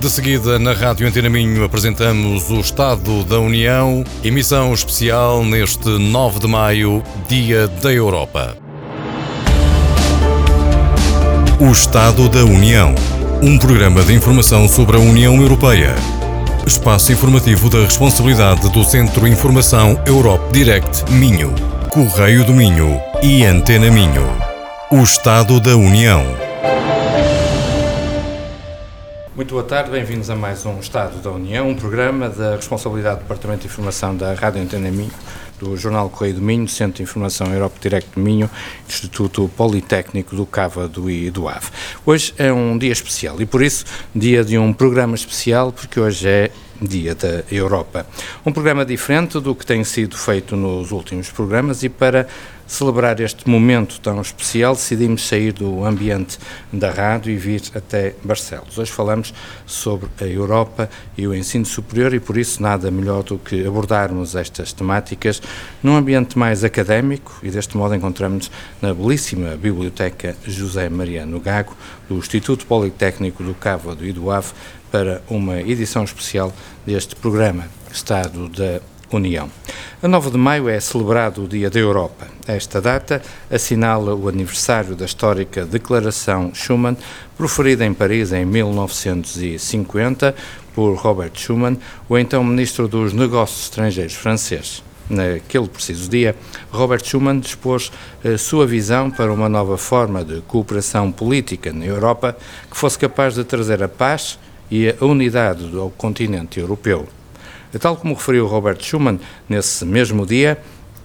De seguida, na Rádio Antena Minho, apresentamos o Estado da União, emissão especial neste 9 de maio, Dia da Europa. O Estado da União, um programa de informação sobre a União Europeia. Espaço informativo da responsabilidade do Centro Informação Europe Direct Minho, Correio do Minho e Antena Minho. O Estado da União. Muito boa tarde, bem-vindos a mais um Estado da União, um programa da responsabilidade do Departamento de Informação da Rádio Antena Minho, do Jornal Correio do Minho, Centro de Informação Europe Direct do Minho, Instituto Politécnico do Cávado e do Ave. Hoje é um dia especial e por isso dia de um programa especial, porque hoje é Dia da Europa. Um programa diferente do que tem sido feito nos últimos programas e para celebrar este momento tão especial decidimos sair do ambiente da rádio e vir até Barcelos. Hoje falamos sobre a Europa e o ensino superior e por isso nada melhor do que abordarmos estas temáticas num ambiente mais académico e deste modo encontramos na belíssima Biblioteca José Mariano Gago do Instituto Politécnico do Cávado e do Ave para uma edição especial deste programa Estado da União. A 9 de maio é celebrado o Dia da Europa. Esta data assinala o aniversário da histórica Declaração Schuman, proferida em Paris em 1950 por Robert Schuman, o então Ministro dos Negócios Estrangeiros francês. Naquele preciso dia, Robert Schuman expôs a sua visão para uma nova forma de cooperação política na Europa que fosse capaz de trazer a paz e a unidade do continente europeu. Tal como referiu Robert Schuman nesse mesmo dia,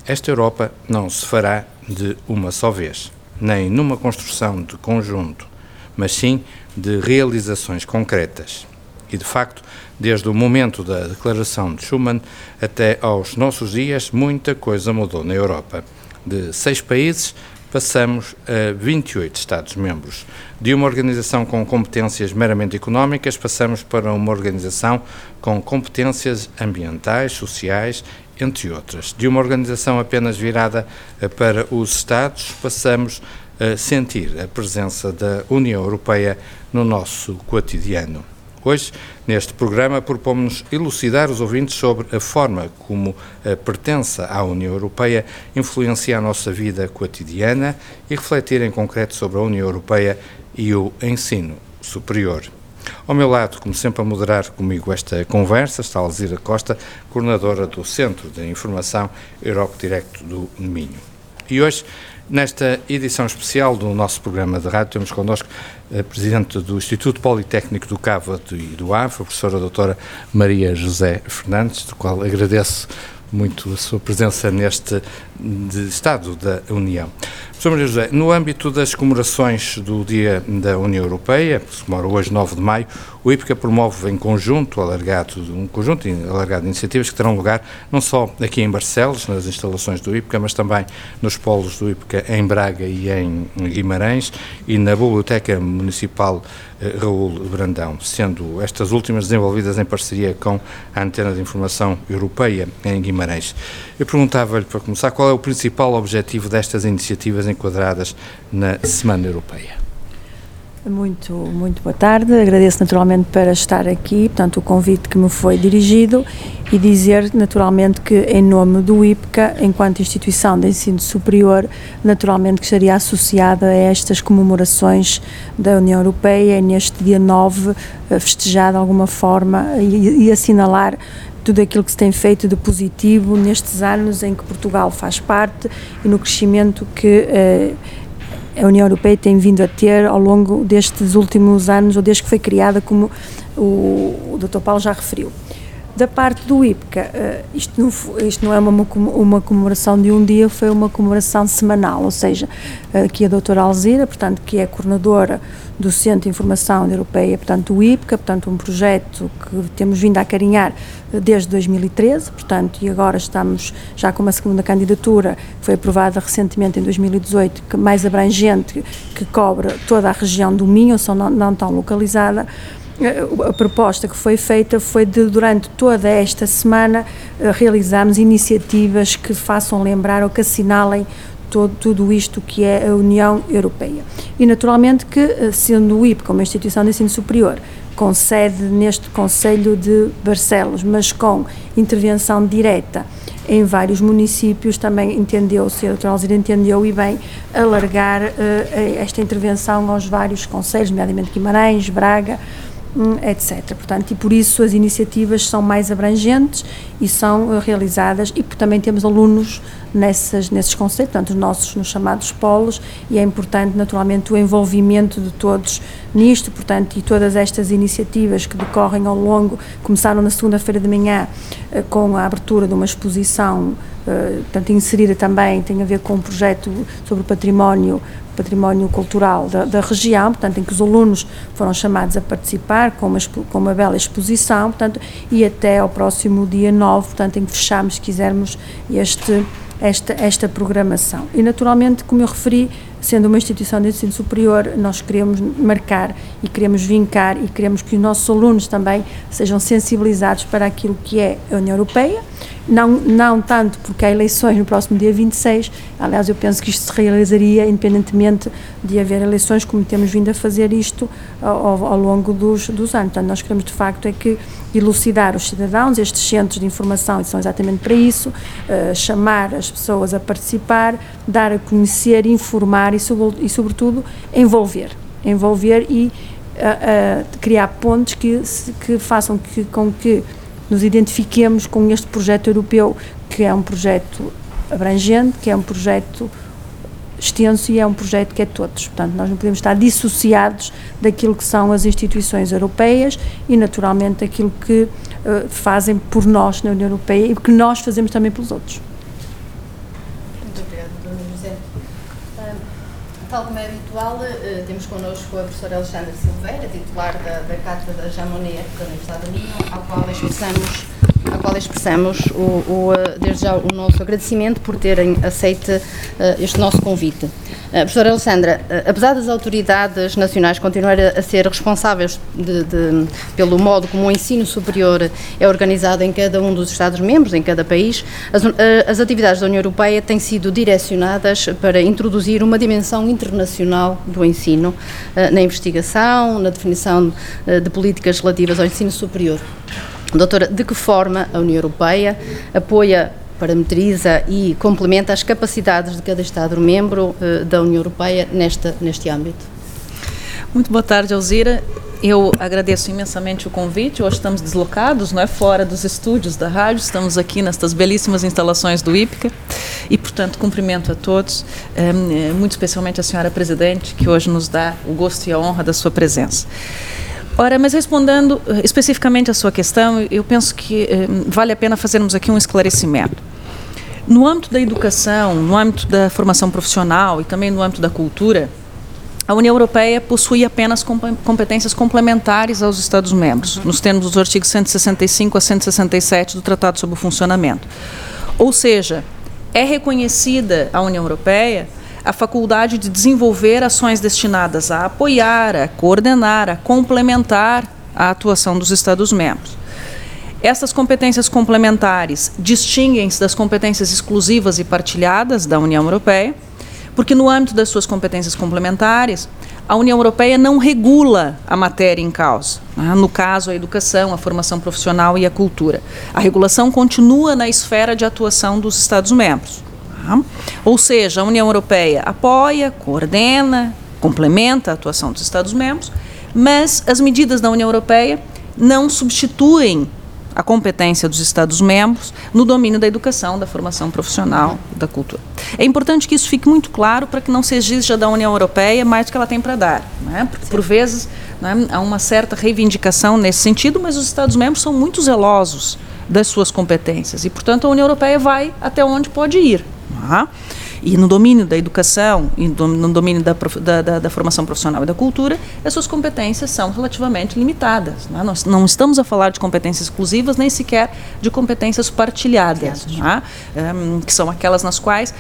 esta Europa não se fará de uma só vez, nem numa construção de conjunto, mas sim de realizações concretas. E, de facto, desde o momento da declaração de Schuman até aos nossos dias, muita coisa mudou na Europa. De seis países, passamos a 28 Estados-membros. De uma organização com competências meramente económicas, passamos para uma organização com competências ambientais, sociais, entre outras. De uma organização apenas virada para os Estados, passamos a sentir a presença da União Europeia no nosso cotidiano. Hoje, neste programa, propomos-nos elucidar os ouvintes sobre a forma como a pertença à União Europeia influencia a nossa vida cotidiana e refletir em concreto sobre a União Europeia e o ensino superior. Ao meu lado, como sempre, a moderar comigo esta conversa, está Alzira Costa, coordenadora do Centro de Informação Europe Direct do Minho. E hoje Nesta edição especial do nosso programa de rádio, temos connosco a Presidente do Instituto Politécnico do Cávado e do Ave, a professora doutora Maria José Fernandes, do qual agradeço muito a sua presença neste Estado da União. Professor Maria José, no âmbito das comemorações do Dia da União Europeia, que se comemora hoje 9 de maio, o IPCA promove em conjunto, alargado, um conjunto alargado de iniciativas que terão lugar não só aqui em Barcelos, nas instalações do IPCA, mas também nos polos do IPCA em Braga e em Guimarães e na Biblioteca Municipal eh, Raul Brandão, sendo estas últimas desenvolvidas em parceria com a Antena de Informação Europeia em Guimarães. Eu perguntava-lhe, para começar, qual é o principal objetivo destas iniciativas enquadradas na Semana Europeia? Muito, muito boa tarde. Agradeço naturalmente para estar aqui, portanto, o convite que me foi dirigido e dizer naturalmente que, em nome do IPCA, enquanto instituição de ensino superior, naturalmente que estaria associada a estas comemorações da União Europeia, neste dia 9, festejar de alguma forma e, e assinalar tudo aquilo que se tem feito de positivo nestes anos em que Portugal faz parte e no crescimento que eh, a União Europeia tem vindo a ter ao longo destes últimos anos, ou desde que foi criada, como o, o Dr. Paulo já referiu. Da parte do IPCA, eh, isto não, isto não é uma, uma comemoração de um dia, foi uma comemoração semanal, ou seja, aqui a doutora Alzira, portanto, que é coordenadora do Centro de Informação Europeia, portanto, o IPCA, portanto, um projeto que temos vindo a acarinhar eh, desde 2013, portanto, e agora estamos já com uma segunda candidatura, que foi aprovada recentemente em 2018, que mais abrangente, que cobre toda a região do Minho, só não, não tão localizada, a proposta que foi feita foi de, durante toda esta semana, eh, realizarmos iniciativas que façam lembrar ou que assinalem todo, tudo isto que é a União Europeia. E, naturalmente, que, eh, sendo o IP como instituição de ensino superior, com sede neste Conselho de Barcelos, mas com intervenção direta em vários municípios, também entendeu, o Sr. Dr. Alzira entendeu e bem alargar uh, esta intervenção aos vários conselhos, nomeadamente Guimarães, Braga, etc. Portanto, e por isso as iniciativas são mais abrangentes e são uh, realizadas, e também temos alunos nessas, nesses conceitos, portanto, os nossos nos chamados polos, e é importante, naturalmente, o envolvimento de todos nisto, portanto, e todas estas iniciativas que decorrem ao longo, começaram na segunda-feira de manhã uh, com a abertura de uma exposição, uh, portanto, inserida também, tem a ver com um projeto sobre o património património cultural da, da, região, portanto, em que os alunos foram chamados a participar com uma, com uma bela exposição, portanto, e até ao próximo dia 9, portanto, em que fechamos, se quisermos, este, esta, esta programação. E, naturalmente, como eu referi, sendo uma instituição de ensino superior, nós queremos marcar e queremos vincar e queremos que os nossos alunos também sejam sensibilizados para aquilo que é a União Europeia, não, não tanto porque há eleições no próximo dia 26, aliás, eu penso que isto se realizaria independentemente de haver eleições, como temos vindo a fazer isto ao, ao longo dos, dos anos. Portanto, nós queremos de facto é que elucidar os cidadãos, estes centros de informação são exatamente para isso, uh, chamar as pessoas a participar, dar a conhecer, informar e, e sobretudo, envolver. Envolver e uh, uh, criar pontos que, que façam que, com que nos identifiquemos com este projeto europeu, que é um projeto abrangente, que é um projeto extenso e é um projeto que é todos. Portanto, nós não podemos estar dissociados daquilo que são as instituições europeias e, naturalmente, daquilo que uh, fazem por nós na União Europeia e que nós fazemos também pelos outros. Muito obrigada, Dr. José. Uh, tal como é habitual, uh, temos connosco a professora Alexandra Silveira, titular da, da Cátedra da Jamonet da Universidade de Minho, ao qual expressamos a qual expressamos o, o, eh, desde já o nosso agradecimento por terem aceito uh, este nosso convite. Uh, professora Alessandra, uh, apesar das autoridades nacionais continuarem a ser responsáveis de, de, pelo modo como o ensino superior é organizado em cada um dos Estados-membros, em cada país, as, as, atividades da União Europeia têm sido direcionadas para introduzir uma dimensão internacional do ensino na investigação, na definição de políticas relativas ao ensino superior. Doutora, de que forma a União Europeia apoia parametriza e complementa as capacidades de cada Estado-membro uh, da União Europeia nesta, neste âmbito. Muito boa tarde, Alzira. Eu agradeço imensamente o convite. Hoje estamos deslocados, não é fora dos estúdios da rádio, estamos aqui nestas belíssimas instalações do IPCA e, portanto, cumprimento a todos, um, muito especialmente a senhora presidente, que hoje nos dá o gosto e a honra da sua presença. Ora, mas respondendo eh, especificamente à sua questão, eu penso que eh, vale a pena fazermos aqui um esclarecimento. No âmbito da educação, no âmbito da formação profissional e também no âmbito da cultura, a União Europeia possui apenas competências complementares aos Estados-membros, uhum. nos termos dos artigos 165 a 167 do Tratado sobre o Funcionamento. Ou seja, é reconhecida a União Europeia a faculdade de desenvolver ações destinadas a apoiar, a coordenar, a complementar a atuação dos Estados-membros. Essas competências complementares distinguem-se das competências exclusivas e partilhadas da União Europeia, porque no âmbito das suas competências complementares, a União Europeia não regula a matéria em causa. Né? No caso, a educação, a formação profissional e a cultura. A regulação continua na esfera de atuação dos Estados-membros. Ou seja, a União Europeia apoia, coordena, complementa a atuação dos Estados-membros, mas as medidas da União Europeia não substituem a competência dos Estados-membros no domínio da educação, da formação profissional, da cultura. É importante que isso fique muito claro para que não se exija da União Europeia mais do que ela tem para dar. Né? Porque, por vezes, né, há uma certa reivindicação nesse sentido, mas os Estados-membros são muito zelosos das suas competências e, portanto, a União Europeia vai até onde pode ir. Tá? E no domínio da educação e no domínio da, da, da, da, formação profissional e da cultura, as suas competências são relativamente limitadas. Né? Nós não estamos a falar de competências exclusivas, nem sequer de competências partilhadas, né? um, que são aquelas nas quais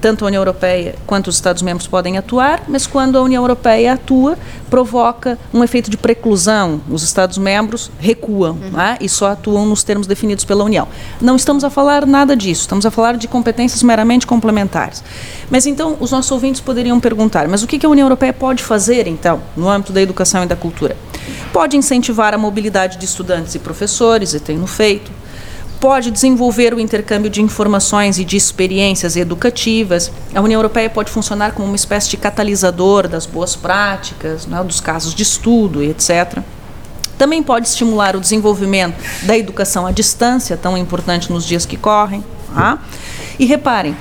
tanto a União Europeia quanto os Estados-membros podem atuar, mas quando a União Europeia atua, provoca um efeito de preclusão. Os Estados-membros recuam uhum. né, e só atuam nos termos definidos pela União. Não estamos a falar nada disso, estamos a falar de competências meramente complementares. Mas então, os nossos ouvintes poderiam perguntar: mas o que a União Europeia pode fazer, então, no âmbito da educação e da cultura? Pode incentivar a mobilidade de estudantes e professores, e tem no feito pode desenvolver o intercâmbio de informações e de experiências educativas. A União Europeia pode funcionar como uma espécie de catalisador das boas práticas, né, dos casos de estudo etc. Também pode estimular o desenvolvimento da educação à distância, tão importante nos dias que correm. Tá? E reparem,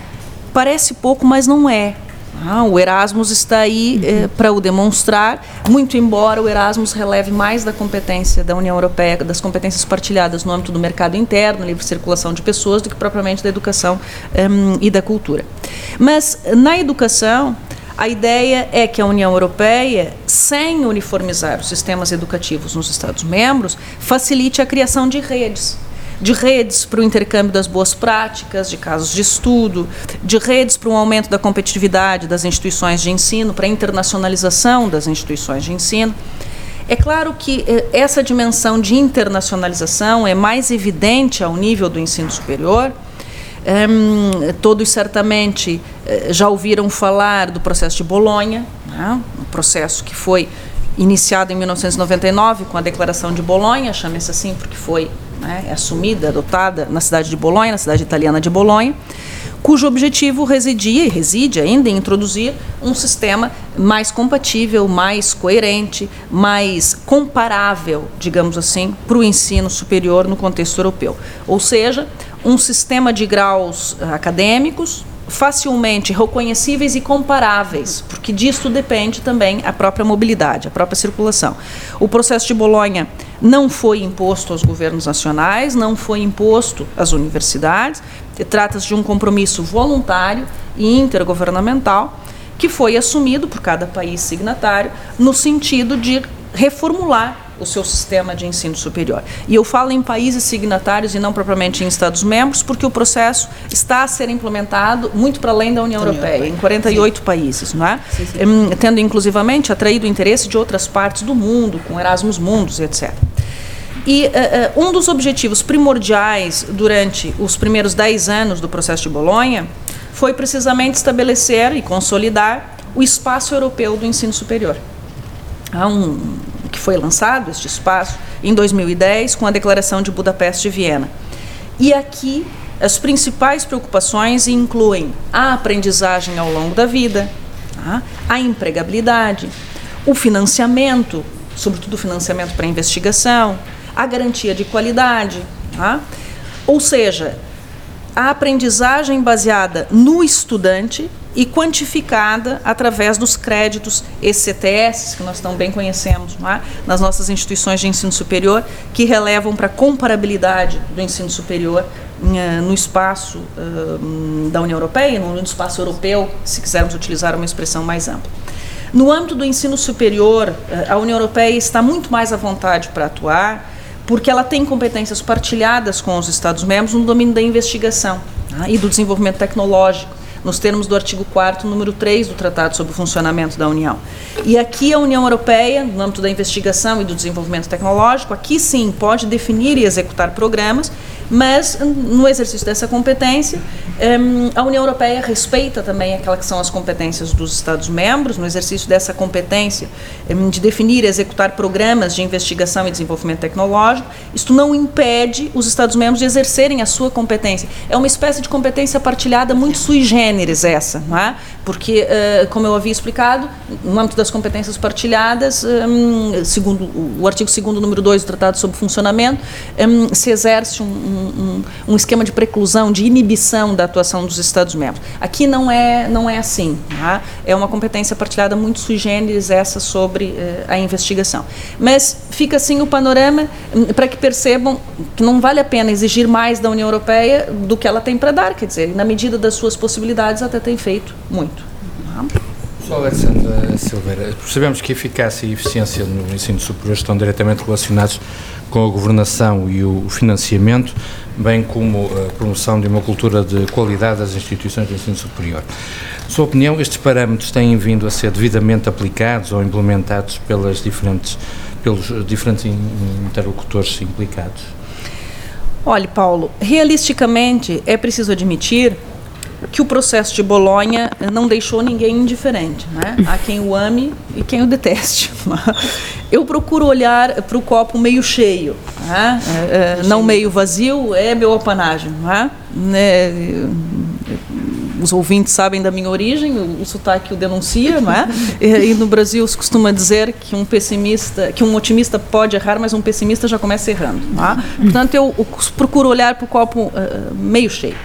parece pouco, mas não é. Ah, o Erasmus está aí eh, para o demonstrar, muito embora o Erasmus releve mais da competência da União Europeia, das competências partilhadas no âmbito do mercado interno, livre circulação de pessoas, do que propriamente da educação um, e da cultura. Mas na educação, a ideia é que a União Europeia, sem uniformizar os sistemas educativos nos Estados-membros, facilite a criação de redes de redes para o intercâmbio das boas práticas, de casos de estudo, de redes para um aumento da competitividade das instituições de ensino, para a internacionalização das instituições de ensino. É claro que eh, essa dimensão de internacionalização é mais evidente ao nível do ensino superior. Um, todos certamente eh, já ouviram falar do processo de Bolonha, né? um processo que foi iniciado em 1999 com a Declaração de Bolonha, chama-se assim porque foi né, assumida, adotada na cidade de Bolonha, na cidade italiana de Bolonha, cujo objetivo residia e reside ainda em introduzir um sistema mais compatível, mais coerente, mais comparável, digamos assim, para o ensino superior no contexto europeu. Ou seja, um sistema de graus acadêmicos facilmente reconhecíveis e comparáveis, porque disto depende também a própria mobilidade, a própria circulação. O processo de Bolonha não foi imposto aos governos nacionais, não foi imposto às universidades. Trata-se de um compromisso voluntário e intergovernamental que foi assumido por cada país signatário no sentido de reformular o seu sistema de ensino superior. E eu falo em países signatários e não propriamente em Estados-membros, porque o processo está a ser implementado muito para além da União, União Europeia, Europeia, em 48 sim. países, não é? Sim, sim. Hum, tendo inclusivamente atraído o interesse de outras partes do mundo, com Erasmus Mundus, etc. E uh, uh, um dos objetivos primordiais durante os primeiros dez anos do processo de Bolonha foi precisamente estabelecer e consolidar o espaço europeu do ensino superior. Há um, que foi lançado este espaço em 2010 com a Declaração de Budapeste e Viena. E aqui as principais preocupações incluem a aprendizagem ao longo da vida, tá? a empregabilidade, o financiamento, sobretudo o financiamento para investigação, a garantia de qualidade. Tá? Ou seja, a aprendizagem baseada no estudante e quantificada através dos créditos ECTS, que nós também conhecemos é? nas nossas instituições de ensino superior, que relevam para a comparabilidade do ensino superior uh, no espaço uh, da União Europeia, no espaço europeu, se quisermos utilizar uma expressão mais ampla. No âmbito do ensino superior, uh, a União Europeia está muito mais à vontade para atuar, porque ela tem competências partilhadas com os Estados-membros no domínio da investigação tá? e do desenvolvimento tecnológico, nos termos do artigo 4 número 3 do Tratado sobre o Funcionamento da União. E aqui a União Europeia, no âmbito da investigação e do desenvolvimento tecnológico, aqui sim pode definir e executar programas mas no exercício dessa competência, um, a União Europeia respeita também aquelas que são as competências dos Estados-membros, no exercício dessa competência um, de definir e executar programas de investigação e desenvolvimento tecnológico. Isto não impede os Estados-membros de exercerem a sua competência. É uma espécie de competência partilhada muito sui generis essa, não é? porque, como eu havia explicado, no âmbito das competências partilhadas, um, segundo o artigo 2 número 2 do Tratado sobre Funcionamento, se exerce um, um, um, esquema de preclusão, de inibição da atuação dos Estados-membros. Aqui não é, não é assim. Tá? É uma competência partilhada muito sui generis essa sobre uh, a investigação. Mas fica assim o panorama hum, para que percebam que não vale a pena exigir mais da União Europeia do que ela tem para dar, quer dizer, na medida das suas possibilidades até tem feito muito. Professor Alexandra Silveira, percebemos que eficácia e eficiência no ensino superior estão diretamente relacionados com a governação e o financiamento, bem como a promoção de uma cultura de qualidade das instituições de ensino superior. Sua opinião, estes parâmetros têm vindo a ser devidamente aplicados ou implementados pelas diferentes, pelos diferentes interlocutores implicados? Olhe, Paulo, realisticamente é preciso admitir que o processo de Bolonha não deixou ninguém indiferente. Né? Há quem o ame e quem o deteste. Eu procuro olhar para o copo meio cheio, né? é, é, não meio vazio, é meu apanágio. Né? né? Os ouvintes sabem da minha origem, o, o sotaque o denuncia, não é? E, e, no Brasil se costuma dizer que um pessimista, que um otimista pode errar, mas um pessimista já começa errando. É? Portanto, eu, eu procuro olhar para o copo uh, meio cheio.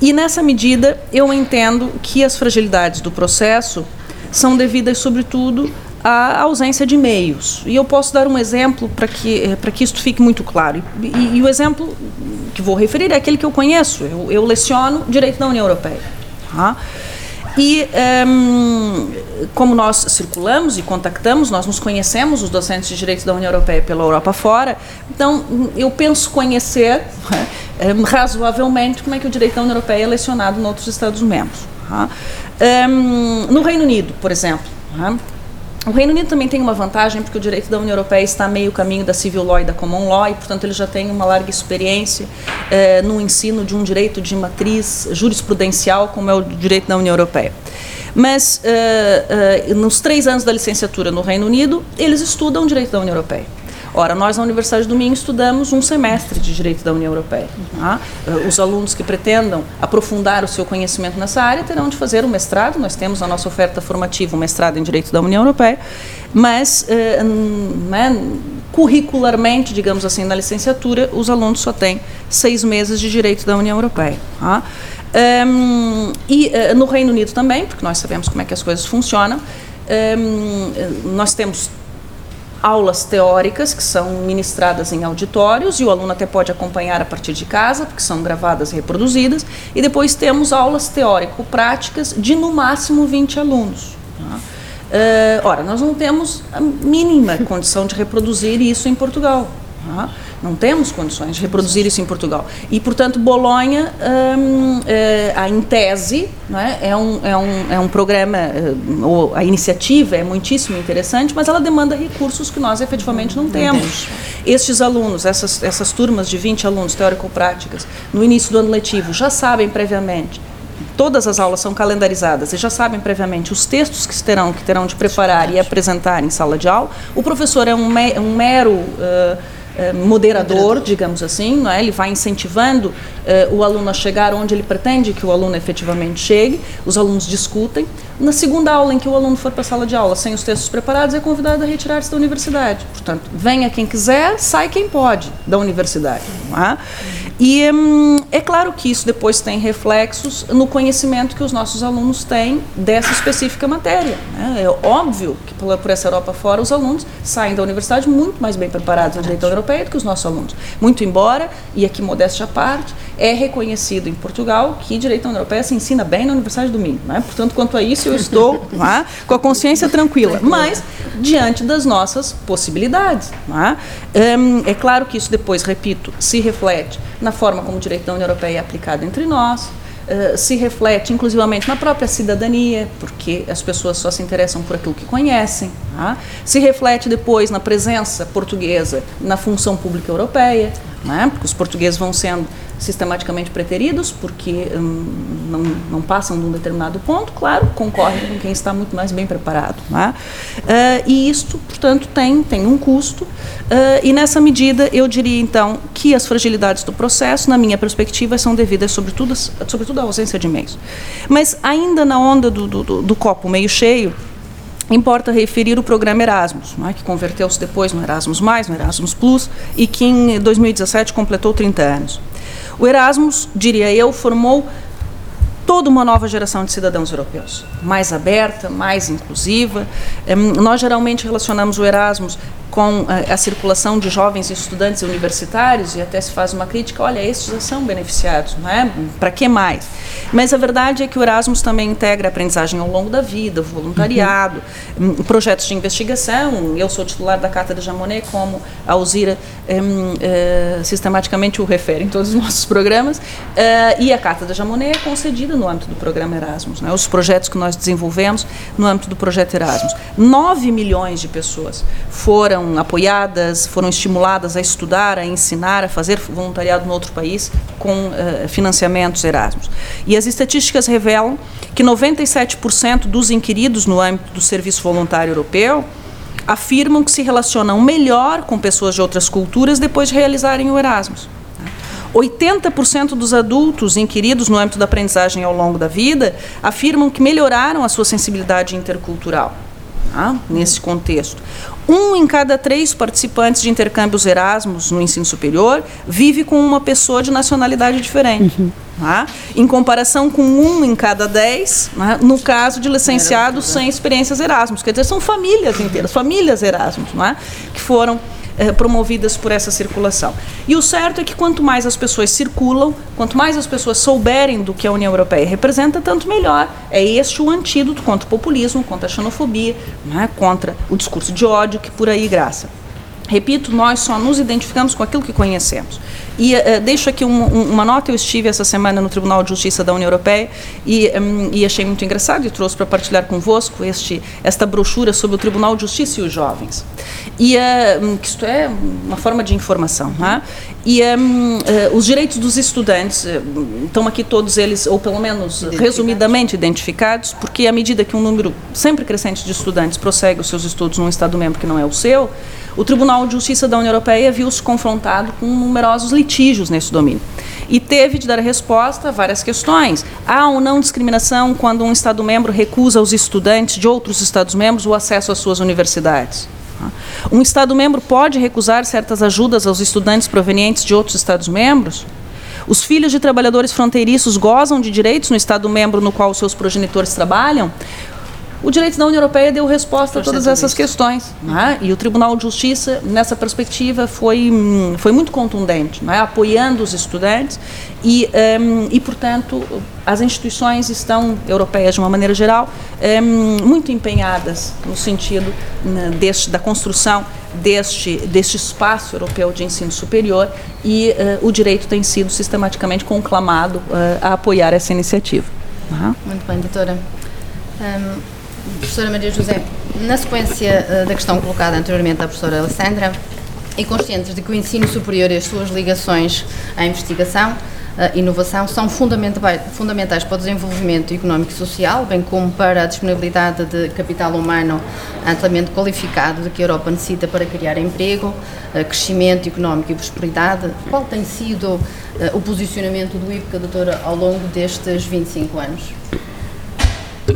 E nessa medida, eu entendo que as fragilidades do processo são devidas, sobretudo, à ausência de meios. E eu posso dar um exemplo para que, eh, para que isto fique muito claro. E, e, o exemplo que vou referir é aquele que eu conheço. Eu, eu leciono Direito da União Europeia. E um, ehm, como nós circulamos e contactamos, nós nos conhecemos, os docentes de direito da União Europeia pela Europa fora, então eu penso conhecer um, razoavelmente como é que o direito da União Europeia é lecionado em outros Estados-membros. Um, ehm, no Reino Unido, por exemplo, o Reino Unido também tem uma vantagem porque o direito da União Europeia está meio caminho da civil law e da common law e, portanto, ele já tem uma larga experiência eh, no ensino de um direito de matriz jurisprudencial como é o direito da União Europeia. Mas, eh, eh, nos três anos da licenciatura no Reino Unido, eles estudam direito da União Europeia. Ora, nós na Universidade do Minho estudamos um semestre de Direito da União Europeia. Tá? Os alunos que pretendam aprofundar o seu conhecimento nessa área terão de fazer um mestrado. Nós temos a nossa oferta formativa, um mestrado em Direito da União Europeia, mas eh, né, curricularmente, digamos assim, na licenciatura, os alunos só têm seis meses de Direito da União Europeia. Tá? Um, e uh, no Reino Unido também, porque nós sabemos como é que as coisas funcionam, um, nós temos aulas teóricas que são ministradas em auditórios e o aluno até pode acompanhar a partir de casa, porque são gravadas e reproduzidas, e depois temos aulas teórico-práticas de no máximo 20 alunos. Tá? Uh, ora, nós não temos a mínima condição de reproduzir isso em Portugal. Tá? Não temos condições de reproduzir isso em Portugal. E, portanto, Bolonha, hum, é, a, em tese, é? é, um, é, um, é um programa, ou a iniciativa é muitíssimo interessante, mas ela demanda recursos que nós efetivamente não temos. Estes alunos, essas, essas turmas de 20 alunos teórico-práticas, no início do ano letivo, já sabem previamente todas as aulas são calendarizadas e já sabem previamente os textos que terão que terão de preparar e apresentar em sala de aula. O professor é um, um mero uh, eh, moderador, digamos assim, não é? ele vai incentivando uh, o aluno a chegar onde ele pretende que o aluno efetivamente chegue, os alunos discutem. Na segunda aula em que o aluno for para a sala de aula sem os textos preparados, é convidado a retirar-se da universidade. Portanto, venha quem quiser, sai quem pode da universidade. Não é? E hum, é claro que isso depois tem reflexos no conhecimento que os nossos alunos têm dessa específica matéria. Né? É óbvio que por, por essa Europa fora os alunos saem da universidade muito mais bem preparados na direito europeia do que os nossos alunos. Muito embora, e aqui modéstia à parte, é reconhecido em Portugal que direito europeia se ensina bem na Universidade do Minho. Né? Portanto, quanto a isso, eu estou é? com a consciência tranquila. Mas, diante das nossas possibilidades. É? Hum, é claro que isso depois, repito, se reflete na forma como o direito da União Europeia é aplicado entre nós, Uh, se reflete inclusivamente na própria cidadania, porque as pessoas só se interessam por aquilo que conhecem. Tá? Se reflete depois na presença portuguesa na função pública europeia, né? porque os portugueses vão sendo sistematicamente preteridos, porque hum, não, não, passam de um determinado ponto, claro, concorrem com quem está muito mais bem preparado. Né? Uh, e isto, portanto, tem, tem um custo, uh, e nessa medida eu diria então que as fragilidades do processo, na minha perspectiva, são devidas sobretudo, sobretudo à ausência de meios. Mas ainda na onda do, do, do copo meio cheio, Importa referir o programa Erasmus, é? que converteu-se depois no Erasmus, no Erasmus Plus, e que em 2017 completou 30 anos. O Erasmus, diria eu, formou toda uma nova geração de cidadãos europeus, mais aberta, mais inclusiva. Nós geralmente relacionamos o Erasmus com a, a, circulação de jovens estudantes universitários, e até se faz uma crítica, olha, esses já são beneficiados, não é? Para que mais? Mas a verdade é que o Erasmus também integra a aprendizagem ao longo da vida, voluntariado, uhum. projetos de investigação. Eu sou titular da Cátedra Jamonet, como a Alzira um, uh, sistematicamente o refere em todos os nossos programas, uh, e a Cátedra Jamonet é concedida no âmbito do programa Erasmus, né? os projetos que nós desenvolvemos no âmbito do projeto Erasmus. 9 milhões de pessoas foram apoiadas, foram estimuladas a estudar, a ensinar, a fazer voluntariado no outro país com uh, financiamentos Erasmus. E as estatísticas revelam que 97% dos inquiridos no âmbito do Serviço Voluntário Europeu afirmam que se relacionam melhor com pessoas de outras culturas depois de realizarem o Erasmus. 80% dos adultos inquiridos no âmbito da aprendizagem ao longo da vida afirmam que melhoraram a sua sensibilidade intercultural. Tá? Nesse contexto. Um em cada três participantes de intercâmbios Erasmus no ensino superior vive com uma pessoa de nacionalidade diferente. Uhum. Tá? Em comparação com um em cada dez, né? no caso de licenciados sem experiências Erasmus. Quer dizer, são famílias inteiras, famílias Erasmus, é? que foram eh, promovidas por essa circulação. E o certo é que quanto mais as pessoas circulam, quanto mais as pessoas souberem do que a União Europeia representa, tanto melhor. É este o antídoto contra o populismo, contra a xenofobia, é? contra o discurso de ódio que por aí graça. Repito, nós só nos identificamos com aquilo que conhecemos. E uh, deixo aqui um, um, uma nota: eu estive essa semana no Tribunal de Justiça da União Europeia e, um, e achei muito engraçado e trouxe para partilhar convosco este, esta brochura sobre o Tribunal de Justiça e os jovens. E uh, isto é uma forma de informação. Né? E uh, os direitos dos estudantes estão aqui todos eles, ou pelo menos resumidamente identificados, porque à medida que um número sempre crescente de estudantes prossegue os seus estudos num Estado-membro que não é o seu, o Tribunal de Justiça da União Europeia viu-se confrontado com numerosos litígios nesse domínio e teve de dar resposta a várias questões. Há ou não discriminação quando um Estado-membro recusa aos estudantes de outros Estados-membros o acesso às suas universidades? Um Estado-membro pode recusar certas ajudas aos estudantes provenientes de outros Estados-membros? Os filhos de trabalhadores fronteiriços gozam de direitos no Estado-membro no qual seus progenitores trabalham? O direito da União Europeia deu resposta a todas essas questões. Né? E o Tribunal de Justiça, nessa perspectiva, foi, foi muito contundente, né? apoiando os estudantes e, um, e, portanto, as instituições estão, europeias de uma maneira geral, um, muito empenhadas no sentido né, deste, da construção deste, deste espaço europeu de ensino superior e uh, o direito tem sido sistematicamente conclamado uh, a apoiar essa iniciativa. Uhum. Muito bem, doutora. Um, Professora Maria José, na sequência uh, da questão colocada anteriormente à professora Alessandra, e conscientes de que o ensino superior e as suas ligações à investigação, e inovação são fundamentais, para o desenvolvimento económico e social, bem como para a disponibilidade de capital humano amplamente qualificado de que a Europa necessita para criar emprego, uh, crescimento económico e prosperidade. Qual tem sido uh, o posicionamento do IPCA, doutora, ao longo destes 25 anos?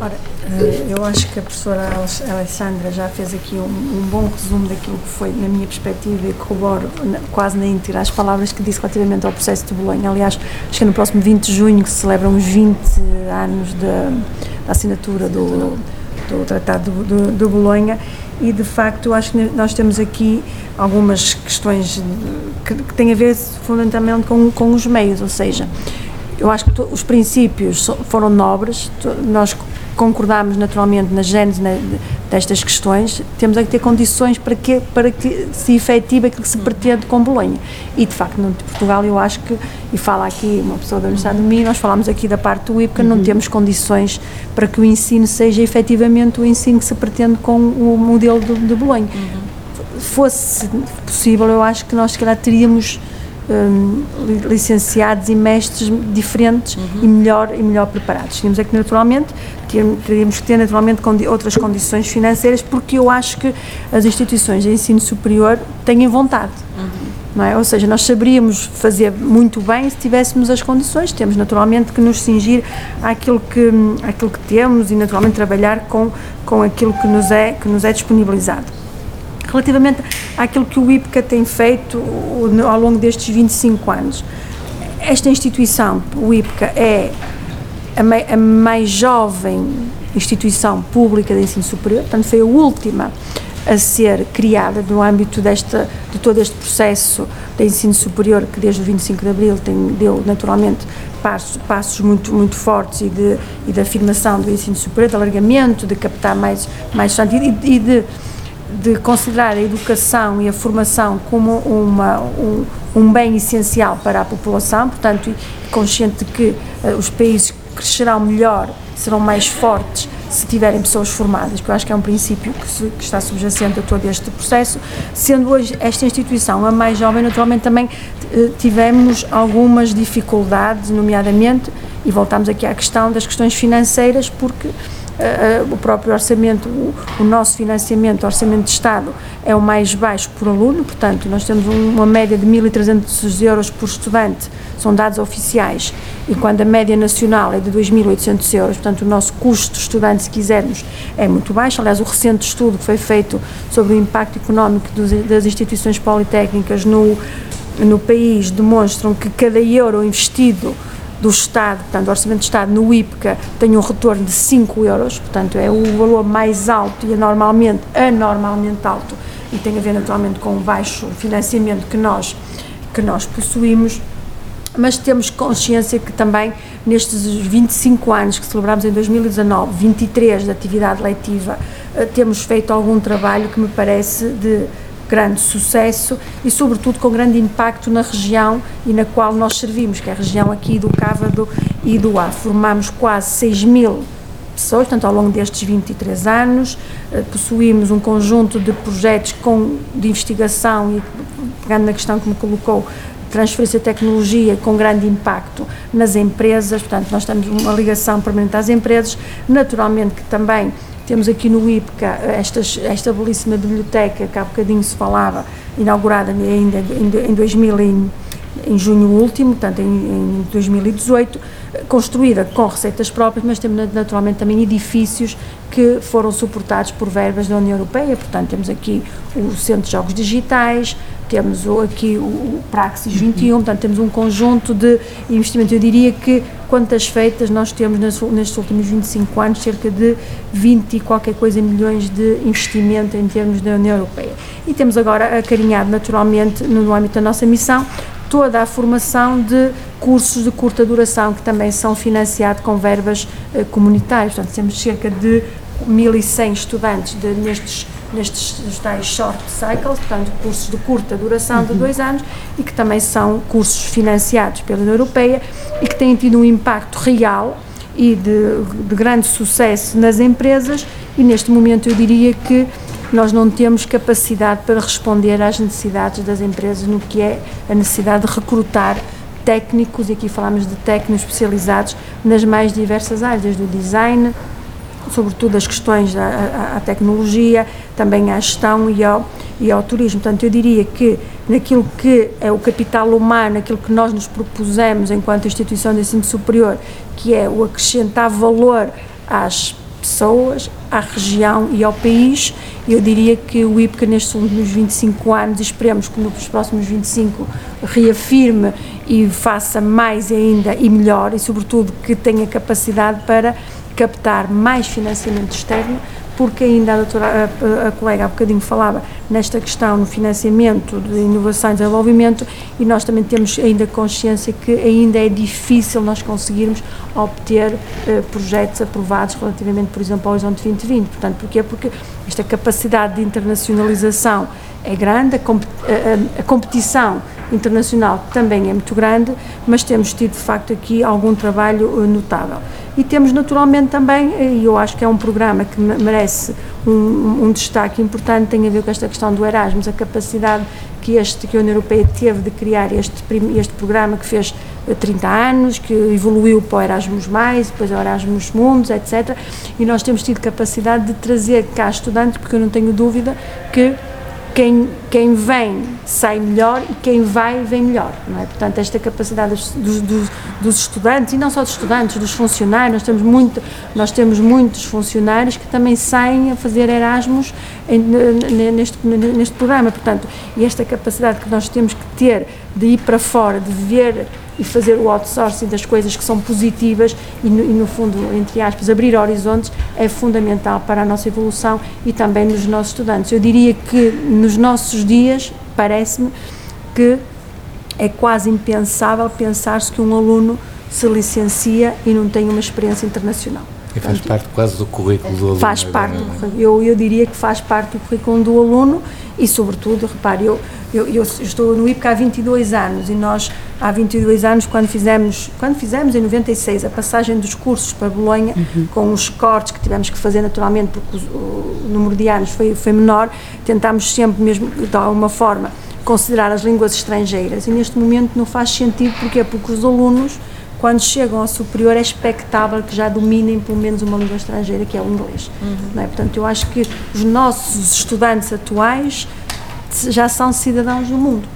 Ora, eh, eu acho que a professora Alessandra já fez aqui um, um, bom resumo daquilo que foi, na minha perspectiva, e corroboro quase na íntegra as palavras que disse relativamente ao processo de Bolonha. Aliás, acho que no próximo 20 de junho que se celebram os 20 anos da, da assinatura do, do Tratado de, de Bolonha. E, de facto, acho que nós temos aqui algumas questões que, que têm a ver fundamentalmente com, com os meios, ou seja, eu acho que os princípios foram nobres, nós concordarmos naturalmente na gênese destas questões, temos é que ter condições para que, para que se efetive aquilo que se pretende com Bolonha. E, de facto, no Portugal, eu acho que, e fala aqui uma pessoa da Universidade de Minho, nós falamos aqui da parte do IPCA, uhum. não temos condições para que o ensino seja efetivamente o ensino que se pretende com o modelo de, de Bolonha. Uhum. Fosse possível, eu acho que nós, se calhar, teríamos um, licenciados e mestres diferentes uhum. e melhor e melhor preparados. Tínhamos é que naturalmente teríamos que ter naturalmente outras condições financeiras porque eu acho que as instituições de ensino superior têm vontade. Uhum. É? Ou seja, nós saberíamos fazer muito bem se tivéssemos as condições, temos naturalmente que nos cingir àquilo que, àquilo que temos e naturalmente trabalhar com, com aquilo que nos, é, que nos é disponibilizado. Relativamente àquilo que o IPCA tem feito ao longo destes 25 anos, esta instituição, o IPCA, é a, mais jovem instituição pública de ensino superior, portanto foi a última a ser criada no âmbito desta, de todo este processo de ensino superior que desde o 25 de Abril tem, deu naturalmente passos, passos muito, muito fortes e de, e de afirmação do ensino superior, de alargamento, de captar mais, mais e, e de, de considerar a educação e a formação como uma, um, um bem essencial para a população, portanto, consciente de que uh, os países crescerão melhor, serão mais fortes se tiverem pessoas formadas, que eu acho que é um princípio que, se, que, está subjacente a todo este processo. Sendo hoje esta instituição a mais jovem, naturalmente também eh, tivemos algumas dificuldades, nomeadamente, e voltamos aqui à questão das questões financeiras, porque uh, o próprio orçamento, o, o, nosso financiamento, o orçamento de Estado, é o mais baixo por aluno, portanto, nós temos um, uma média de 1.300 euros por estudante, são dados oficiais, e quando a média nacional é de 2.800 euros, portanto, o nosso custo estudante, se quisermos, é muito baixo. Aliás, o recente estudo que foi feito sobre o impacto económico dos, das instituições politécnicas no, no país demonstram que cada euro investido do Estado, portanto, do Orçamento do Estado no IPCA tem um retorno de 5 euros, portanto, é o valor mais alto e anormalmente, anormalmente alto e tem a ver naturalmente com o baixo financiamento que nós, que nós possuímos, mas temos consciência que também nestes 25 anos que celebramos em 2019, 23 de atividade letiva, eh, temos feito algum trabalho que me parece de grande sucesso e, sobretudo, com grande impacto na região e na qual nós servimos, que é a região aqui do Cávado e do Ar. Formamos quase 6 mil pessoas, portanto, ao longo destes 23 anos, eh, possuímos um conjunto de projetos com, de investigação e, pegando na questão que me colocou, transferência de tecnologia com grande impacto nas empresas, portanto, nós temos uma ligação permanente às empresas, naturalmente que também temos aqui no IPCA esta, esta belíssima biblioteca que há bocadinho se falava, inaugurada ainda em, em 2000 em, em junho último, portanto em, em 2018, construída com receitas próprias, mas temos naturalmente também edifícios que foram suportados por verbas da União Europeia, portanto temos aqui o Centro de Jogos Digitais, temos aqui o Praxis 21, portanto temos um conjunto de investimentos. Eu diria que quantas feitas nós temos nestes últimos 25 anos, cerca de 20 e qualquer coisa milhões de investimento em termos da União Europeia. E temos agora acarinhado naturalmente no âmbito da nossa missão toda a formação de cursos de curta duração que também são financiados com verbas eh, comunitárias. Portanto, temos cerca de 1.100 estudantes de, nestes nestes tais short cycles, portanto, cursos de curta duração de uhum. dois anos e que também são cursos financiados pela União Europeia e que têm tido um impacto real e de, de grande sucesso nas empresas e neste momento eu diria que nós não temos capacidade para responder às necessidades das empresas no que é a necessidade de recrutar técnicos, e aqui falamos de técnicos especializados nas mais diversas áreas, desde o design, sobretudo as questões à tecnologia, também à gestão e ao, e ao turismo. Portanto, eu diria que naquilo que é o capital humano, aquilo que nós nos propusemos enquanto instituição de ensino superior, que é o acrescentar valor às pessoas, à região e ao país, eu diria que o IPCA nestes últimos 25 anos, esperemos que nos próximos 25 reafirme e faça mais ainda e melhor e sobretudo que tenha capacidade para captar mais financiamento externo, porque ainda a, doutora, a, a, colega há bocadinho falava nesta questão no financiamento de inovação e desenvolvimento e nós também temos ainda consciência que ainda é difícil nós conseguirmos obter eh, projetos aprovados relativamente, por exemplo, ao Horizonte 2020. Portanto, porquê? Porque esta capacidade de internacionalização é grande, a, a, a competição internacional também é muito grande, mas temos tido de facto aqui algum trabalho eh, notável. E temos naturalmente também, e eu acho que é um programa que merece um, um, destaque importante, tem a ver com esta questão do Erasmus, a capacidade que, este, que a União Europeia teve de criar este, este programa que fez 30 eh, anos, que evoluiu para o Erasmus, depois o Erasmus Mundos, etc. E nós temos tido capacidade de trazer cá estudantes, porque eu não tenho dúvida que quem, quem vem sai melhor e quem vai vem melhor, não é? Portanto, esta capacidade dos, dos, dos, estudantes, e não só dos estudantes, dos funcionários, nós temos, muito, nós temos muitos funcionários que também saem a fazer Erasmus em, neste, neste programa, portanto, e esta capacidade que nós temos que ter de ir para fora, de ver e fazer o outsourcing das coisas que são positivas e no, e no fundo, entre aspas, abrir horizontes é fundamental para a nossa evolução e também nos nossos estudantes. Eu diria que nos nossos dias, parece-me que é quase impensável pensar-se que um aluno se licencia e não tem uma experiência internacional. E faz parte quase do currículo do aluno. Faz parte do currículo. Eu, eu diria que faz parte do currículo do aluno e, sobretudo, repare, eu, eu, eu, estou no IPCA há 22 anos e nós, há 22 anos, quando fizemos, quando fizemos em 96 a passagem dos cursos para Bolonha, uhum. com os cortes que tivemos que fazer naturalmente, porque o, o número de anos foi, foi menor, tentámos sempre, mesmo de alguma forma, considerar as línguas estrangeiras. E neste momento não faz sentido, porque é porque os alunos quando chegam ao superior é expectável que já dominem pelo menos uma língua estrangeira, que é o inglês. Uhum. Não é? Portanto, eu acho que os nossos estudantes atuais já são cidadãos do mundo.